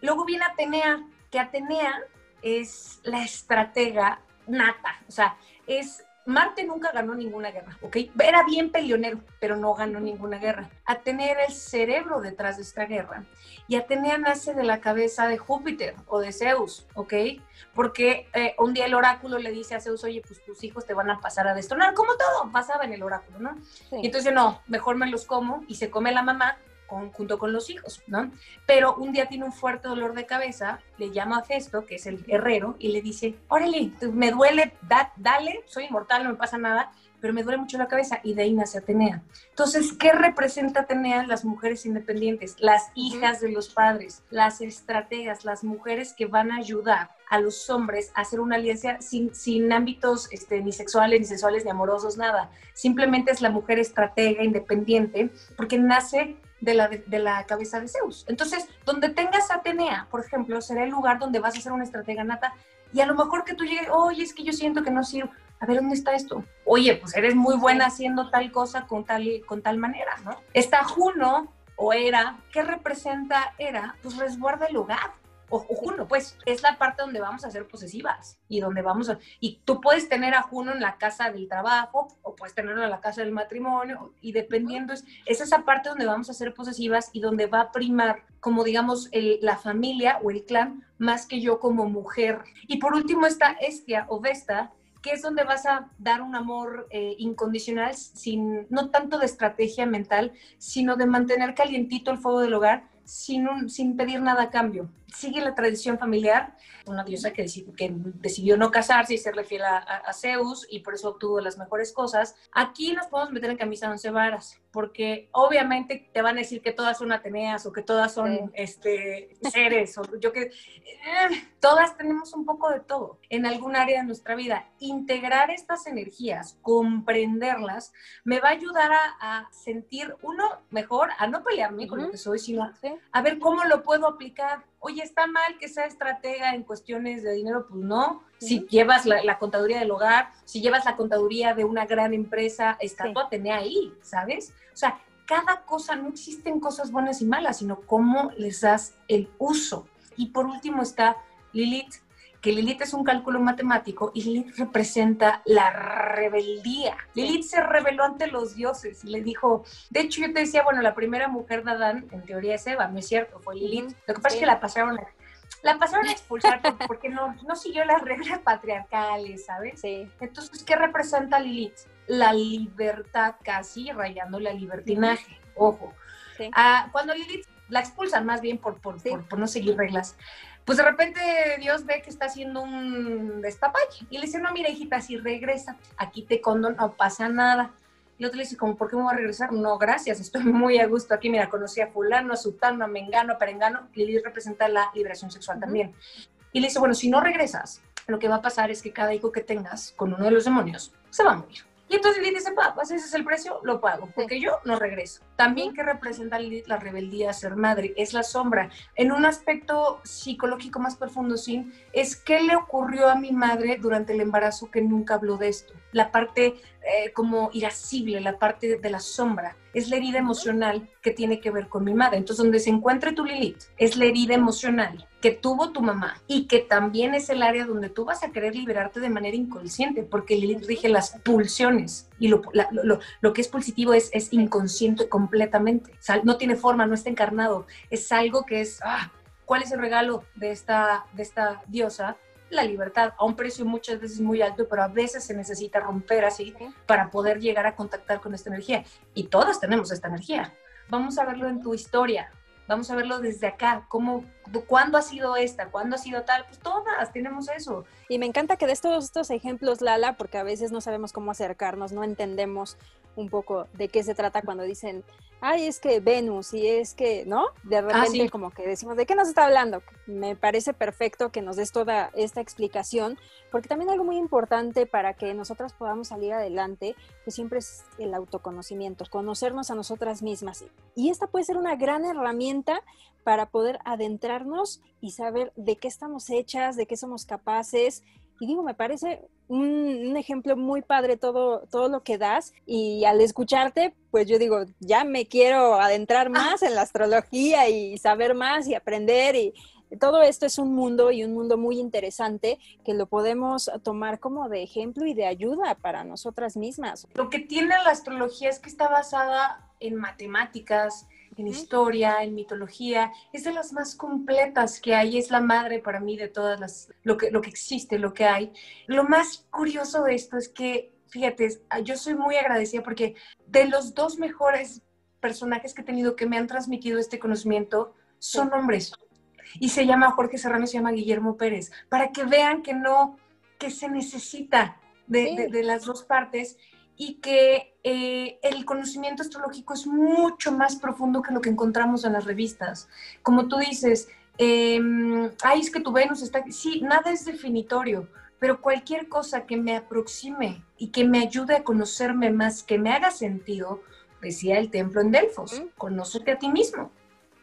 Luego viene Atenea, que Atenea es la estratega nata, o sea, es Marte nunca ganó ninguna guerra, ¿ok? Era bien peleonero, pero no ganó ninguna guerra. Atenea era el cerebro detrás de esta guerra. Y Atenea nace de la cabeza de Júpiter o de Zeus, ¿ok? Porque eh, un día el oráculo le dice a Zeus, oye, pues tus hijos te van a pasar a destronar, como todo pasaba en el oráculo, ¿no? Y entonces, no, mejor me los como y se come la mamá junto con los hijos, ¿no? Pero un día tiene un fuerte dolor de cabeza, le llama a Festo, que es el herrero, y le dice, órale, me duele, dale, soy inmortal, no me pasa nada, pero me duele mucho la cabeza, y de ahí nace Atenea. Entonces, ¿qué representa Atenea? Las mujeres independientes, las hijas de los padres, las estrategas, las mujeres que van a ayudar a los hombres a hacer una alianza sin, sin ámbitos este, ni sexuales, ni sexuales, ni amorosos, nada. Simplemente es la mujer estratega, independiente, porque nace de la, de, la cabeza de Zeus. Entonces, donde tengas Atenea, por ejemplo, será el lugar donde vas a ser una estratega nata y a lo mejor que tú llegues, oye, es que yo siento que no sirvo. A ver, ¿dónde está esto? Oye, pues eres muy buena haciendo tal cosa con tal, con tal manera, ¿no? Está Juno o Era, ¿qué representa Era? Pues resguarda el hogar o, Juno, pues es la parte donde vamos a ser posesivas y donde vamos a... Y tú puedes tener a Juno en la casa del trabajo o puedes tenerlo en la casa del matrimonio y dependiendo, es, es esa parte donde vamos a ser posesivas y donde va a primar como digamos la familia o el clan más que yo como mujer. Y por último está Estia o Vesta, que es donde vas a dar un amor eh, incondicional, sin, no tanto de estrategia mental, sino de mantener calientito el fuego del hogar sin, sin pedir nada a cambio. Sigue la tradición familiar, una diosa que, que decidió no casarse y serle fiel a, Zeus y por eso obtuvo las mejores cosas. Aquí nos podemos meter en camisa de once varas, porque obviamente te van a decir que todas son Ateneas o que todas son este, seres, o yo que... Eh, todas tenemos un poco de todo en algún área de nuestra vida. Integrar estas energías, comprenderlas, me va a ayudar a, sentir, uno, mejor, a no pelearme con lo que soy, sino a ver cómo lo puedo aplicar oye, está mal que sea estratega en cuestiones de dinero, pues no. Si llevas la, contaduría del hogar, si llevas la contaduría de una gran empresa, está sí. Atenea ahí, ¿sabes? O sea, cada cosa, no existen cosas buenas y malas, sino cómo les das el uso. Y por último está Lilith, que Lilith es un cálculo matemático y Lilith representa la rebeldía. Lilith se rebeló ante los dioses y le dijo, de hecho yo te decía, bueno, la primera mujer de Adán en teoría es Eva, no es cierto, fue Lilith. Lo que pasa es que la pasaron a la pasaron a expulsar porque no, no siguió las reglas patriarcales, ¿sabes? Sí. Entonces, ¿qué representa Lilith? La libertad casi rayando la libertinaje. Ojo. Ah, cuando Lilith la expulsan más bien por, por, por no seguir reglas pues de repente Dios ve que está haciendo un despapalle y le dice, no, mira hijita, si regresa, aquí te condo, no pasa nada. Y otro le dice, ¿por qué me voy a regresar? No, gracias, estoy muy a gusto aquí. Mira, conocí a fulano, a sutano, a mengano, a perengano. Lili representa la liberación sexual también. Y le dice, bueno, si no regresas, lo que va a pasar es que cada hijo que tengas con uno de los demonios se va a morir. Y entonces Lilith dice, papá, ese es el precio, lo pago, porque yo no regreso. También que representa Lilith la rebeldía ser madre, es la sombra. En un aspecto psicológico más profundo, sí, es qué le ocurrió a mi madre durante el embarazo que nunca habló de esto. La parte eh, como irascible, la parte de la sombra. Es la herida emocional que tiene que ver con mi madre. Entonces, donde se encuentre tu Lilith, es la herida emocional que tuvo tu mamá y que también es el área donde tú vas a querer liberarte de manera inconsciente, porque Lilith rige las pulsiones y lo, lo, que es positivo es, es inconsciente completamente. no tiene forma, no está encarnado. Es algo que es, ah, ¿cuál es el regalo de esta, de esta diosa? La libertad a un precio muchas veces muy alto, pero a veces se necesita romper así para poder llegar a contactar con esta energía. Y todas tenemos esta energía. Vamos a verlo en tu historia, vamos a verlo desde acá, cómo, cuándo ha sido esta, cuándo ha sido tal, pues todas tenemos eso. Y me encanta que des todos estos ejemplos, Lala, porque a veces no sabemos cómo acercarnos, no entendemos un poco de qué se trata cuando dicen, ay, es que Venus y es que, ¿no? De ah, repente como que decimos, ¿de qué nos está hablando? Me parece perfecto que nos des toda esta explicación, porque también algo muy importante para que nosotras podamos salir adelante, pues siempre es el autoconocimiento, conocernos a nosotras mismas. Y esta puede ser una gran herramienta para poder adentrarnos y saber de qué estamos hechas, de qué somos capaces. Y digo, me parece un, ejemplo muy padre todo, todo lo que das. Y al escucharte, pues yo digo, ya me quiero adentrar más en la astrología y saber más y aprender. Y todo esto es un mundo y un mundo muy interesante que lo podemos tomar como de ejemplo y de ayuda para nosotras mismas. Lo que tiene la astrología es que está basada en matemáticas, en historia, en mitología, es de las más completas que hay, es la madre para mí de todas las, lo que, lo que existe, lo que hay. Lo más curioso de esto es que, fíjate, yo soy muy agradecida porque de los dos mejores personajes que he tenido que me han transmitido este conocimiento son hombres. Y se llama Jorge Serrano, se llama Guillermo Pérez, para que vean que no, que se necesita de, de las dos partes y que eh, el conocimiento astrológico es mucho más profundo que lo que encontramos en las revistas. Como tú dices, eh, ay, es que tu Venus está... Sí, nada es definitorio, pero cualquier cosa que me aproxime y que me ayude a conocerme más, que me haga sentido, decía el templo en Delfos, conócete a ti mismo.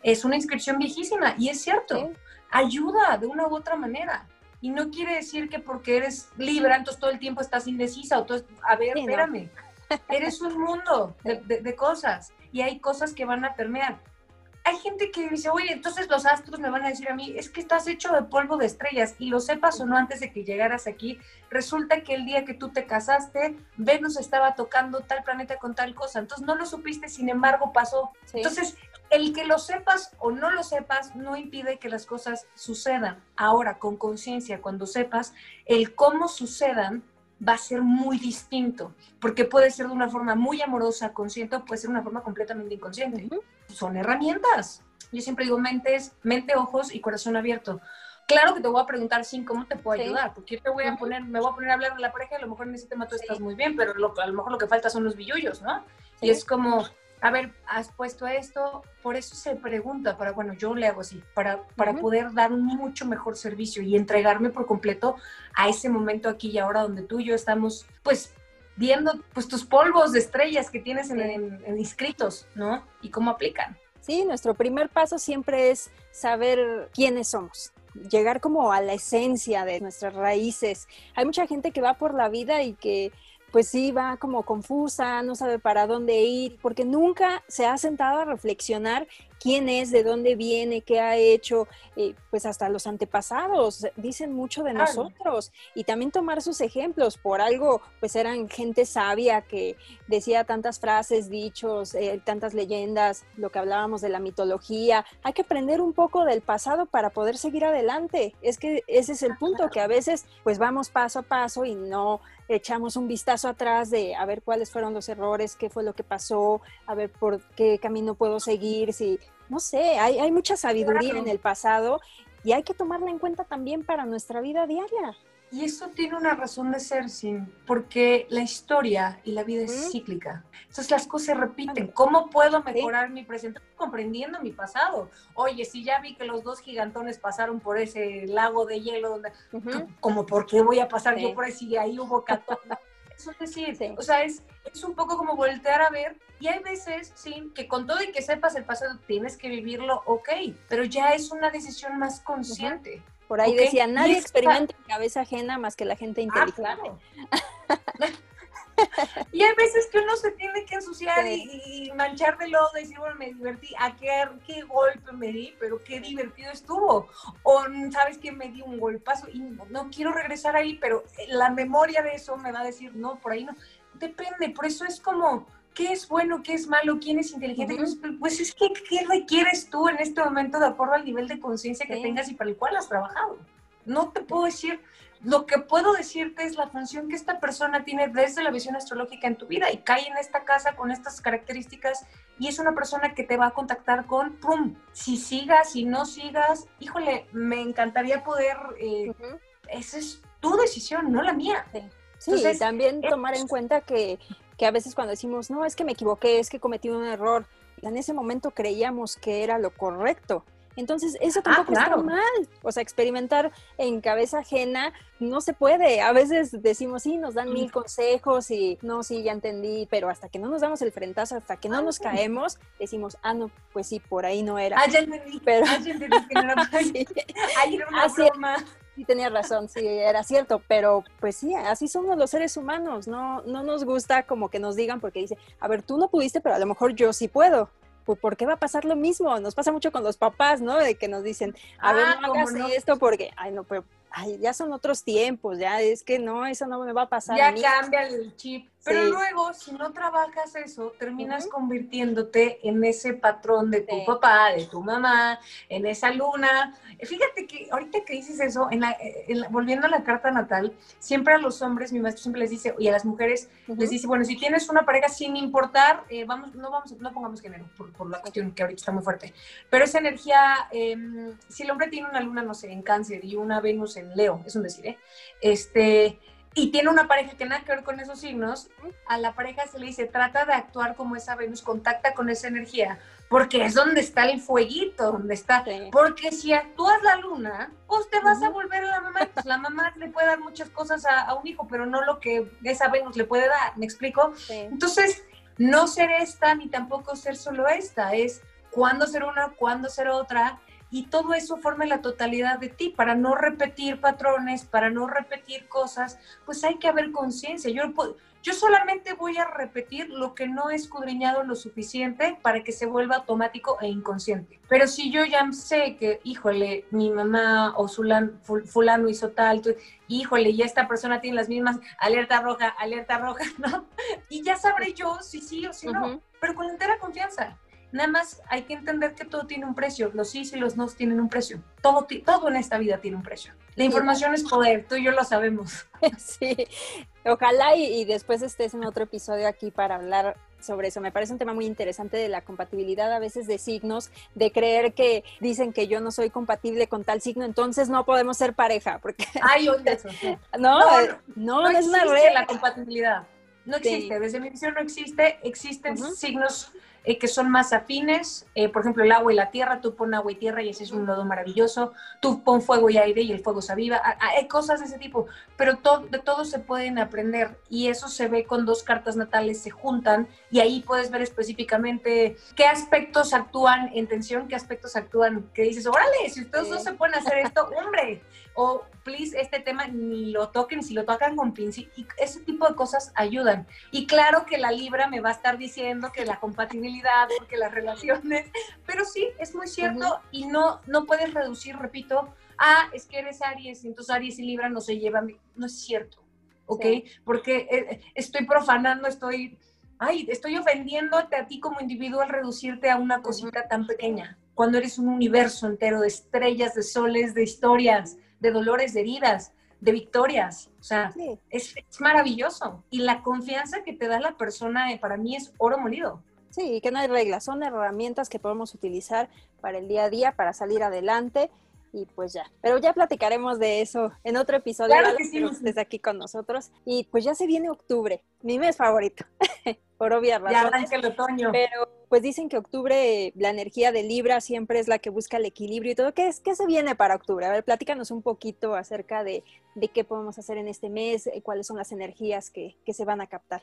Es una inscripción viejísima y es cierto, ayuda de una u otra manera. Y no quiere decir que porque eres Libra, entonces todo el tiempo estás indecisa o todo, a ver, espérame. Eres un mundo de, cosas y hay cosas que van a permear. Hay gente que dice, oye, entonces los astros me van a decir a mí, es que estás hecho de polvo de estrellas y lo sepas o no antes de que llegaras aquí, resulta que el día que tú te casaste, Venus estaba tocando tal planeta con tal cosa, entonces no lo supiste, sin embargo pasó. Entonces, el que lo sepas o no lo sepas no impide que las cosas sucedan. Ahora, con conciencia, cuando sepas, el cómo sucedan va a ser muy distinto, porque puede ser de una forma muy amorosa, consciente, o puede ser de una forma completamente inconsciente. Son herramientas, yo siempre digo mentes, mente, ojos y corazón abierto. Claro que te voy a preguntar, sin cómo te puedo ayudar, porque yo te voy a poner, me voy a poner a hablar de la pareja, a lo mejor en ese tema tú estás muy bien, pero a lo mejor lo que falta son los billullos, ¿no? Y es como, a ver, has puesto esto, por eso se pregunta, para, bueno, yo le hago así, para, para poder dar un mucho mejor servicio y entregarme por completo a ese momento aquí y ahora donde tú y yo estamos, pues, viendo pues tus polvos de estrellas que tienes en, en inscritos, ¿no? Y cómo aplican. Sí, nuestro primer paso siempre es saber quiénes somos, llegar como a la esencia de nuestras raíces. Hay mucha gente que va por la vida y que pues sí va como confusa, no sabe para dónde ir, porque nunca se ha sentado a reflexionar quién es, de dónde viene, qué ha hecho, eh, pues hasta los antepasados dicen mucho de nosotros y también tomar sus ejemplos. Por algo, pues eran gente sabia que decía tantas frases, dichos, eh, tantas leyendas, lo que hablábamos de la mitología. Hay que aprender un poco del pasado para poder seguir adelante. Es que ese es el punto, que a veces pues vamos paso a paso y no echamos un vistazo atrás de a ver cuáles fueron los errores, qué fue lo que pasó, a ver por qué camino puedo seguir, si no sé, hay, hay mucha sabiduría en el pasado y hay que tomarla en cuenta también para nuestra vida diaria. Y eso tiene una razón de ser, sin, porque la historia y la vida es cíclica. Entonces las cosas se repiten. ¿Cómo puedo mejorar mi presente? Comprendiendo mi pasado. Oye, si ya vi que los dos gigantones pasaron por ese lago de hielo, donde, como por qué voy a pasar yo por ahí si ahí hubo catón? Eso es decir, o sea, es, es un poco como voltear a ver y hay veces, sí, que con todo y que sepas el pasado tienes que vivirlo, ok, pero ya es una decisión más consciente. Por ahí decía, nadie experimenta en cabeza ajena más que la gente ah, inteligente. claro. y hay veces que uno se tiene que ensuciar y, manchar de lodo y decir, bueno, me divertí, a qué, qué golpe me di, pero qué divertido estuvo. O sabes que me di un golpazo y no quiero regresar ahí, pero la memoria de eso me va a decir, no, por ahí no depende, por eso es como, ¿qué es bueno, qué es malo, quién es inteligente? Pues es que, ¿qué requieres tú en este momento de acuerdo al nivel de conciencia que tengas y para el cual has trabajado? No te puedo decir, lo que puedo decirte es la función que esta persona tiene desde la visión astrológica en tu vida y cae en esta casa con estas características y es una persona que te va a contactar con, ¡pum! Si sigas, si no sigas, híjole, me encantaría poder, eh, esa es tu decisión, no la mía. Sí, también tomar en cuenta que, que a veces cuando decimos, no, es que me equivoqué, es que cometí un error, en ese momento creíamos que era lo correcto. Entonces, eso ah, tampoco está mal. O sea, experimentar en cabeza ajena no se puede. A veces decimos, sí, nos dan mil consejos y no, sí, ya entendí, pero hasta que no nos damos el frentazo, hasta que no nos caemos, decimos, ah, no, pues sí, por ahí no era. Ah, ya entendí. Pero... Ah, ya entendí que no era una broma sí tenía razón, sí, era cierto, pero pues sí, así somos los seres humanos, no, no nos gusta como que nos digan porque dice, a ver, tú no pudiste, pero a lo mejor yo sí puedo. Pues, ¿por qué va a pasar lo mismo? Nos pasa mucho con los papás, ¿no? De que nos dicen, a ver, ah, no hagas esto porque, ay, no, pero ay, ya son otros tiempos, ya es que no, eso no me va a pasar. Ya cambia el chip. Pero luego, si no trabajas eso, terminas convirtiéndote en ese patrón de tu papá, de tu mamá, en esa luna. Fíjate que ahorita que dices eso, en la, volviendo a la carta natal, siempre a los hombres, mi maestro siempre les dice, y a las mujeres les dice, bueno, si tienes una pareja sin importar, eh, vamos, no vamos, no pongamos género, por, por, la cuestión que ahorita está muy fuerte, pero esa energía, em, si el hombre tiene una luna, no sé, en cáncer y una Venus en Leo, es un decir, ¿eh? Este, y tiene una pareja que nada que ver con esos signos, a la pareja se le dice, trata de actuar como esa Venus, contacta con esa energía, porque es donde está el fueguito, donde está. Porque si actúas la luna, pues te vas a volver a la mamá. Pues la mamá le puede dar muchas cosas a, un hijo, pero no lo que esa Venus le puede dar, ¿me explico? Entonces, no ser esta ni tampoco ser solo esta, es cuándo ser una, cuándo ser otra, y todo eso forma la totalidad de ti. Para no repetir patrones, para no repetir cosas, pues hay que haber conciencia. Yo, yo solamente voy a repetir lo que no he escudriñado lo suficiente para que se vuelva automático e inconsciente. Pero si yo ya sé que, híjole, mi mamá o fulano hizo tal, híjole, y esta persona tiene las mismas alerta roja, alerta roja, ¿no? Y ya sabré yo si sí o si no, pero con entera confianza. Nada más hay que entender que todo tiene un precio. Los sí y los no tienen un precio. Todo, todo en esta vida tiene un precio. La información es poder, tú y yo lo sabemos. Sí, ojalá y, después estés en otro episodio aquí para hablar sobre eso. Me parece un tema muy interesante de la compatibilidad a veces de signos, de creer que dicen que yo no soy compatible con tal signo, entonces no podemos ser pareja. Porque... Ay, oye, eso. No, no, no, no, es una la compatibilidad. No existe, desde mi visión no existe, existen signos eh, que son más afines, eh, por ejemplo el agua y la tierra, tú pon agua y tierra y ese es un nodo maravilloso, tú pon fuego y aire y el fuego se aviva, hay cosas de ese tipo, pero de todo se pueden aprender y eso se ve con dos cartas natales se juntan y ahí puedes ver específicamente qué aspectos actúan en tensión, qué aspectos actúan, que dices, órale, si ustedes no se pueden hacer esto, hombre, o please, este tema ni lo toquen, si lo tocan con pincel, y ese tipo de cosas ayudan. Y claro que la Libra me va a estar diciendo que la compatibilidad, porque las relaciones, pero sí, es muy cierto y no, no puedes reducir, repito, ah, es que eres Aries, entonces Aries y Libra no se llevan, no es cierto, ¿ok? Porque eh, estoy profanando, estoy, ay, estoy ofendiéndote a ti como individuo al reducirte a una cosita tan pequeña, cuando eres un universo entero de estrellas, de soles, de historias de dolores, de heridas, de victorias. O sea, es, maravilloso. Y la confianza que te da la persona eh, para mí es oro molido. Sí, que no hay reglas, son herramientas que podemos utilizar para el día a día, para salir adelante y pues ya. Pero ya platicaremos de eso en otro episodio. Claro que sí. Desde aquí con nosotros. Y pues ya se viene octubre, mi mes favorito, por obvias razones. Ya el otoño. Pero pues dicen que octubre, la energía de Libra siempre es la que busca el equilibrio y todo. ¿Qué, es, qué se viene para octubre? A ver, platícanos un poquito acerca de, qué podemos hacer en este mes, eh, cuáles son las energías que, se van a captar.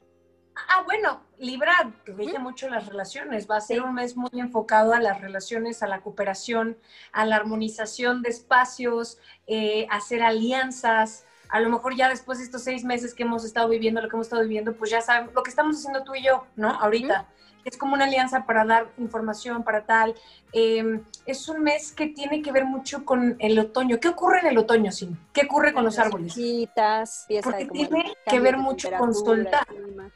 Ah, bueno, Libra rige mucho las relaciones, va a ser un mes muy enfocado a las relaciones, a la cooperación, a la armonización de espacios, eh, hacer alianzas. A lo mejor ya después de estos seis meses que hemos estado viviendo, lo que hemos estado viviendo, pues ya saben lo que estamos haciendo tú y yo, ¿no? Ahorita es como una alianza para dar información, para tal. Em, es un mes que tiene que ver mucho con el otoño. ¿Qué ocurre en el otoño, sí? ¿Qué ocurre con los árboles? Porque tiene que ver mucho con soltar.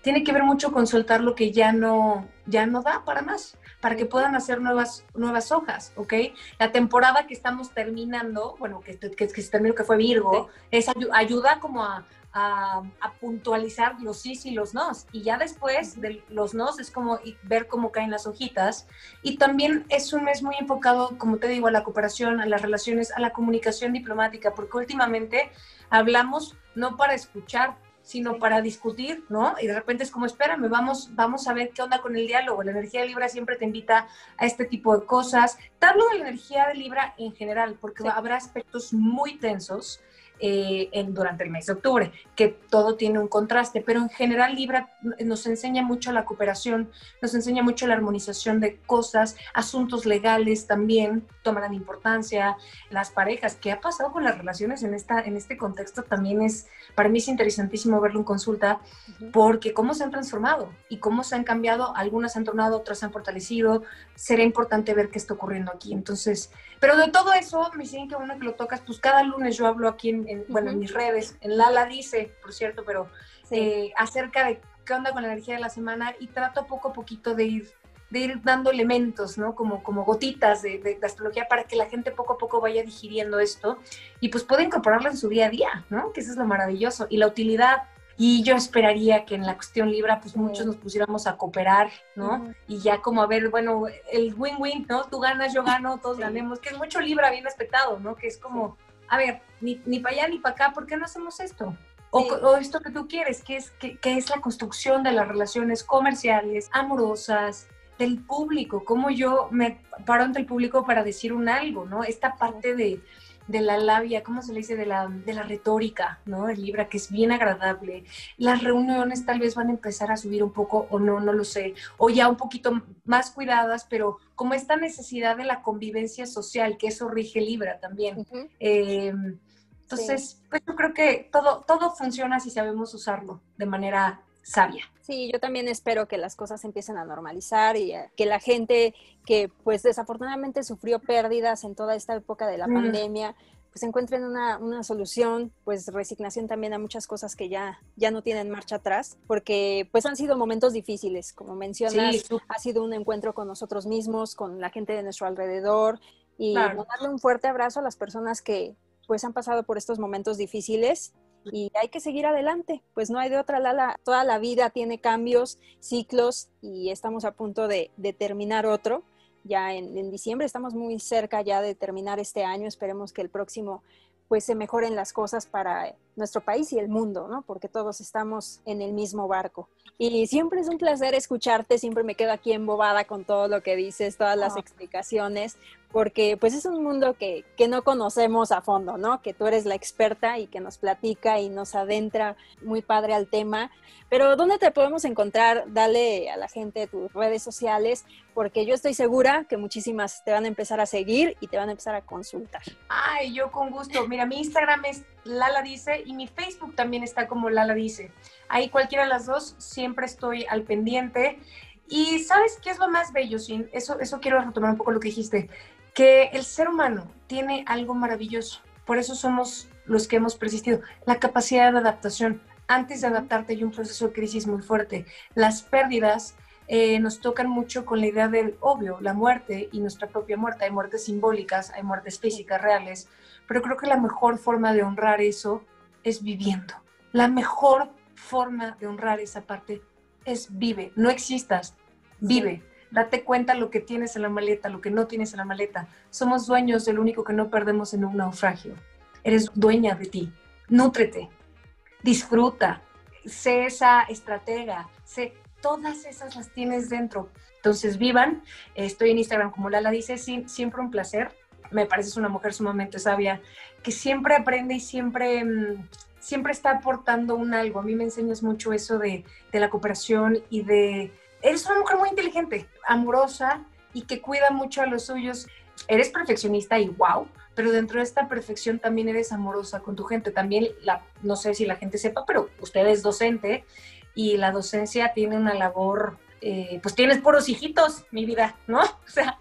Tiene que ver mucho con soltar lo que ya no, ya no da para más, para que puedan hacer nuevas, nuevas hojas, ¿ok? La temporada que estamos terminando, bueno, que, que, que se terminó, que fue Virgo, es ayuda como a a, puntualizar los sí y los nos. Y ya después de los nos es como ver cómo caen las hojitas. Y también es un mes muy enfocado, como te digo, a la cooperación, a las relaciones, a la comunicación diplomática, porque últimamente hablamos no para escuchar, sino para discutir, ¿no? Y de repente es como, espérame, vamos, vamos a ver qué onda con el diálogo. La energía de Libra siempre te invita a este tipo de cosas. Te hablo de la energía de Libra en general, porque habrá aspectos muy tensos eh, en, durante el mes de octubre, que todo tiene un contraste, pero en general Libra nos enseña mucho la cooperación, nos enseña mucho la armonización de cosas, asuntos legales también tomarán importancia, las parejas, ¿qué ha pasado con las relaciones en, esta, en este contexto? También es, para mí es interesantísimo verlo en consulta, porque cómo se han transformado y cómo se han cambiado, algunas han tornado, otras se han fortalecido, será importante ver qué está ocurriendo aquí, entonces, pero de todo eso, me dicen que uno que lo tocas, pues cada lunes yo hablo aquí en, bueno, en mis redes, en Lala dice, por cierto, pero eh, acerca de qué onda con la energía de la semana y trato poco a poquito de ir de ir dando elementos, ¿no? Como, como gotitas de, de, astrología para que la gente poco a poco vaya digiriendo esto y pues pueda incorporarlo en su día a día, ¿no? Que eso es lo maravilloso. Y la utilidad, y yo esperaría que en la cuestión Libra, pues muchos nos pusiéramos a cooperar, ¿no? Y ya como a ver, bueno, el win-win, ¿no? Tú ganas, yo gano, todos ganemos, que es mucho Libra bien respetado, ¿no? Que es como, a ver, ni, ni para allá ni para acá, ¿por qué no hacemos esto? O, esto que tú quieres, que es, que, es la construcción de las relaciones comerciales, amorosas, del público, cómo yo me paro ante el público para decir un algo, ¿no? Esta parte de, de la labia, ¿cómo se le dice? De la, de la retórica, ¿no? El Libra, que es bien agradable. Las reuniones tal vez van a empezar a subir un poco o no, no lo sé. O ya un poquito más cuidadas, pero como esta necesidad de la convivencia social, que eso rige Libra también. Em, entonces, pues yo creo que todo, todo funciona si sabemos usarlo de manera sabia. Sí, yo también espero que las cosas empiecen a normalizar y eh, que la gente que pues desafortunadamente sufrió pérdidas en toda esta época de la pandemia, pues encuentren una, una, solución, pues resignación también a muchas cosas que ya, ya no tienen marcha atrás, porque pues han sido momentos difíciles, como mencionas, ha sido un encuentro con nosotros mismos, con la gente de nuestro alrededor y darle un fuerte abrazo a las personas que pues han pasado por estos momentos difíciles y hay que seguir adelante, pues no hay de otra, Lala, toda la vida tiene cambios, ciclos y estamos a punto de, terminar otro. Ya en, en, diciembre estamos muy cerca ya de terminar este año, esperemos que el próximo pues se mejoren las cosas para nuestro país y el mundo, ¿no? Porque todos estamos en el mismo barco. Y siempre es un placer escucharte, siempre me quedo aquí embobada con todo lo que dices, todas las ah. explicaciones, porque pues es un mundo que, que, no conocemos a fondo, ¿no? Que tú eres la experta y que nos platica y nos adentra muy padre al tema. Pero ¿dónde te podemos encontrar? Dale a la gente tus redes sociales, porque yo estoy segura que muchísimas te van a empezar a seguir y te van a empezar a consultar. Ay, yo con gusto. Mira, mi Instagram es Lala Dice y mi Facebook también está como Lala Dice. Ahí cualquiera de las dos siempre estoy al pendiente. Y ¿sabes qué es lo más bello, Sin? Eso, eso quiero retomar un poco lo que dijiste que el ser humano tiene algo maravilloso. Por eso somos los que hemos persistido. La capacidad de adaptación. Antes de adaptarte hay un proceso de crisis muy fuerte. Las pérdidas eh, nos tocan mucho con la idea del obvio, la muerte y nuestra propia muerte. Hay muertes simbólicas, hay muertes físicas reales, pero creo que la mejor forma de honrar eso es viviendo. La mejor forma de honrar esa parte es vive, no existas, vive date cuenta lo que tienes en la maleta, lo que no tienes en la maleta. Somos dueños del único que no perdemos en un naufragio. Eres dueña de ti. Nútrete, disfruta, sé esa estratega, sé, todas esas las tienes dentro. Entonces vivan, estoy en Instagram como Lala dice, siempre un placer. Me pareces una mujer sumamente sabia, que siempre aprende y siempre, mm, siempre está aportando un algo. A mí me enseñas mucho eso de, de la cooperación y de eres una mujer muy inteligente, amorosa y que cuida mucho a los suyos. Eres perfeccionista y wow, pero dentro de esta perfección también eres amorosa con tu gente. También, la, no sé si la gente sepa, pero usted es docente y la docencia tiene una labor, eh, pues tienes puros hijitos, mi vida, ¿no? O sea,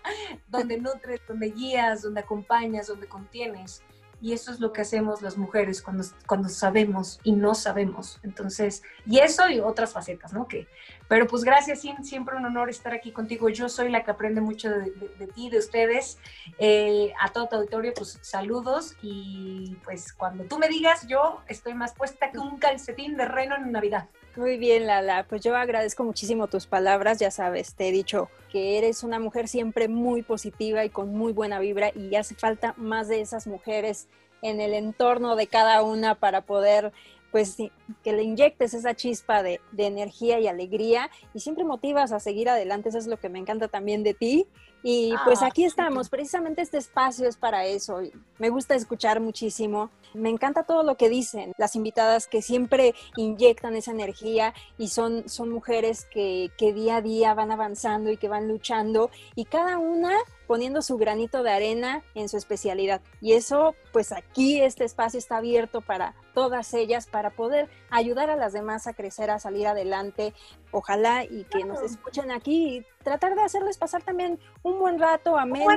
donde nutres, donde guías, donde acompañas, donde contienes. Y eso es lo que hacemos las mujeres cuando, cuando sabemos y no sabemos. Entonces, y eso y otras facetas, ¿no? Que, pero pues gracias, siempre un honor estar aquí contigo. Yo soy la que aprende mucho de, ti, de ustedes. Eh, a todo tu auditorio, pues saludos y pues cuando tú me digas, yo estoy más puesta que un calcetín de reno en Navidad. Muy bien, Lala. Pues yo agradezco muchísimo tus palabras. Ya sabes, te he dicho que eres una mujer siempre muy positiva y con muy buena vibra y hace falta más de esas mujeres en el entorno de cada una para poder pues que le inyectes esa chispa de, de, energía y alegría y siempre motivas a seguir adelante, eso es lo que me encanta también de ti. Y pues ah, aquí estamos, precisamente este espacio es para eso. Me gusta escuchar muchísimo. Me encanta todo lo que dicen las invitadas que siempre inyectan esa energía y son, son mujeres que, que día a día van avanzando y que van luchando y cada una poniendo su granito de arena en su especialidad. Y eso, pues aquí este espacio está abierto para todas ellas, para poder ayudar a las demás a crecer, a salir adelante. Ojalá y que nos escuchen aquí y tratar de hacerles pasar también un buen rato a menos.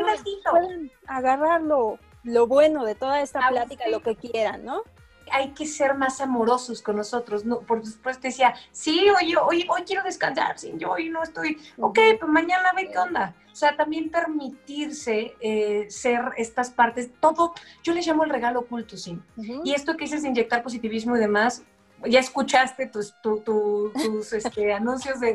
Pueden agarrar lo, bueno de toda esta plática, lo que quieran, ¿no? Hay que ser más amorosos con nosotros. No, por después te decía, sí, hoy, hoy, hoy quiero descansar, sí, yo hoy no estoy, ok, pues mañana ve qué onda. O sea, también permitirse eh, ser estas partes, todo, yo le llamo el regalo oculto, sí. Y esto que dices inyectar positivismo y demás, ya escuchaste tus, tus este, anuncios de,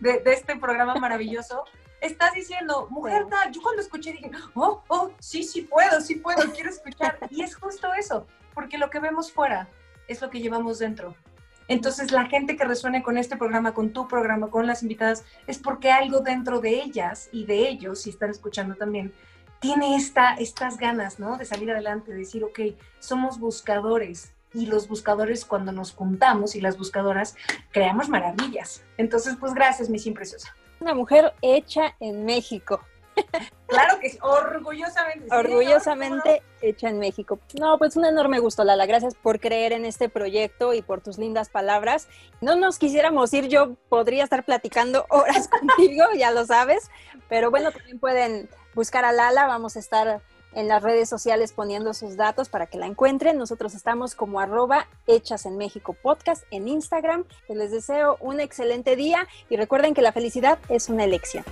de, este programa maravilloso. Estás diciendo, mujer tal, yo cuando escuché dije, oh, oh, sí, sí puedo, sí puedo, quiero escuchar. Y es justo eso, porque lo que vemos fuera es lo que llevamos dentro. Entonces, la gente que resuene con este programa, con tu programa, con las invitadas, es porque algo dentro de ellas y de ellos, si están escuchando también, tiene esta, estas ganas, ¿no? De salir adelante, de decir, ok, somos buscadores. Y los buscadores, cuando nos juntamos y las buscadoras, creamos maravillas. Entonces, pues gracias, mi preciosa. Una mujer hecha en México. Claro que sí, orgullosamente. Orgullosamente hecha en México. No, pues un enorme gusto, Lala. Gracias por creer en este proyecto y por tus lindas palabras. No nos quisiéramos ir, yo podría estar platicando horas contigo, ya lo sabes, pero bueno, también pueden buscar a Lala, vamos a estar en las redes sociales poniendo sus datos para que la encuentren. Nosotros estamos como arroba hechas en México podcast en Instagram. Les deseo un excelente día y recuerden que la felicidad es una elección.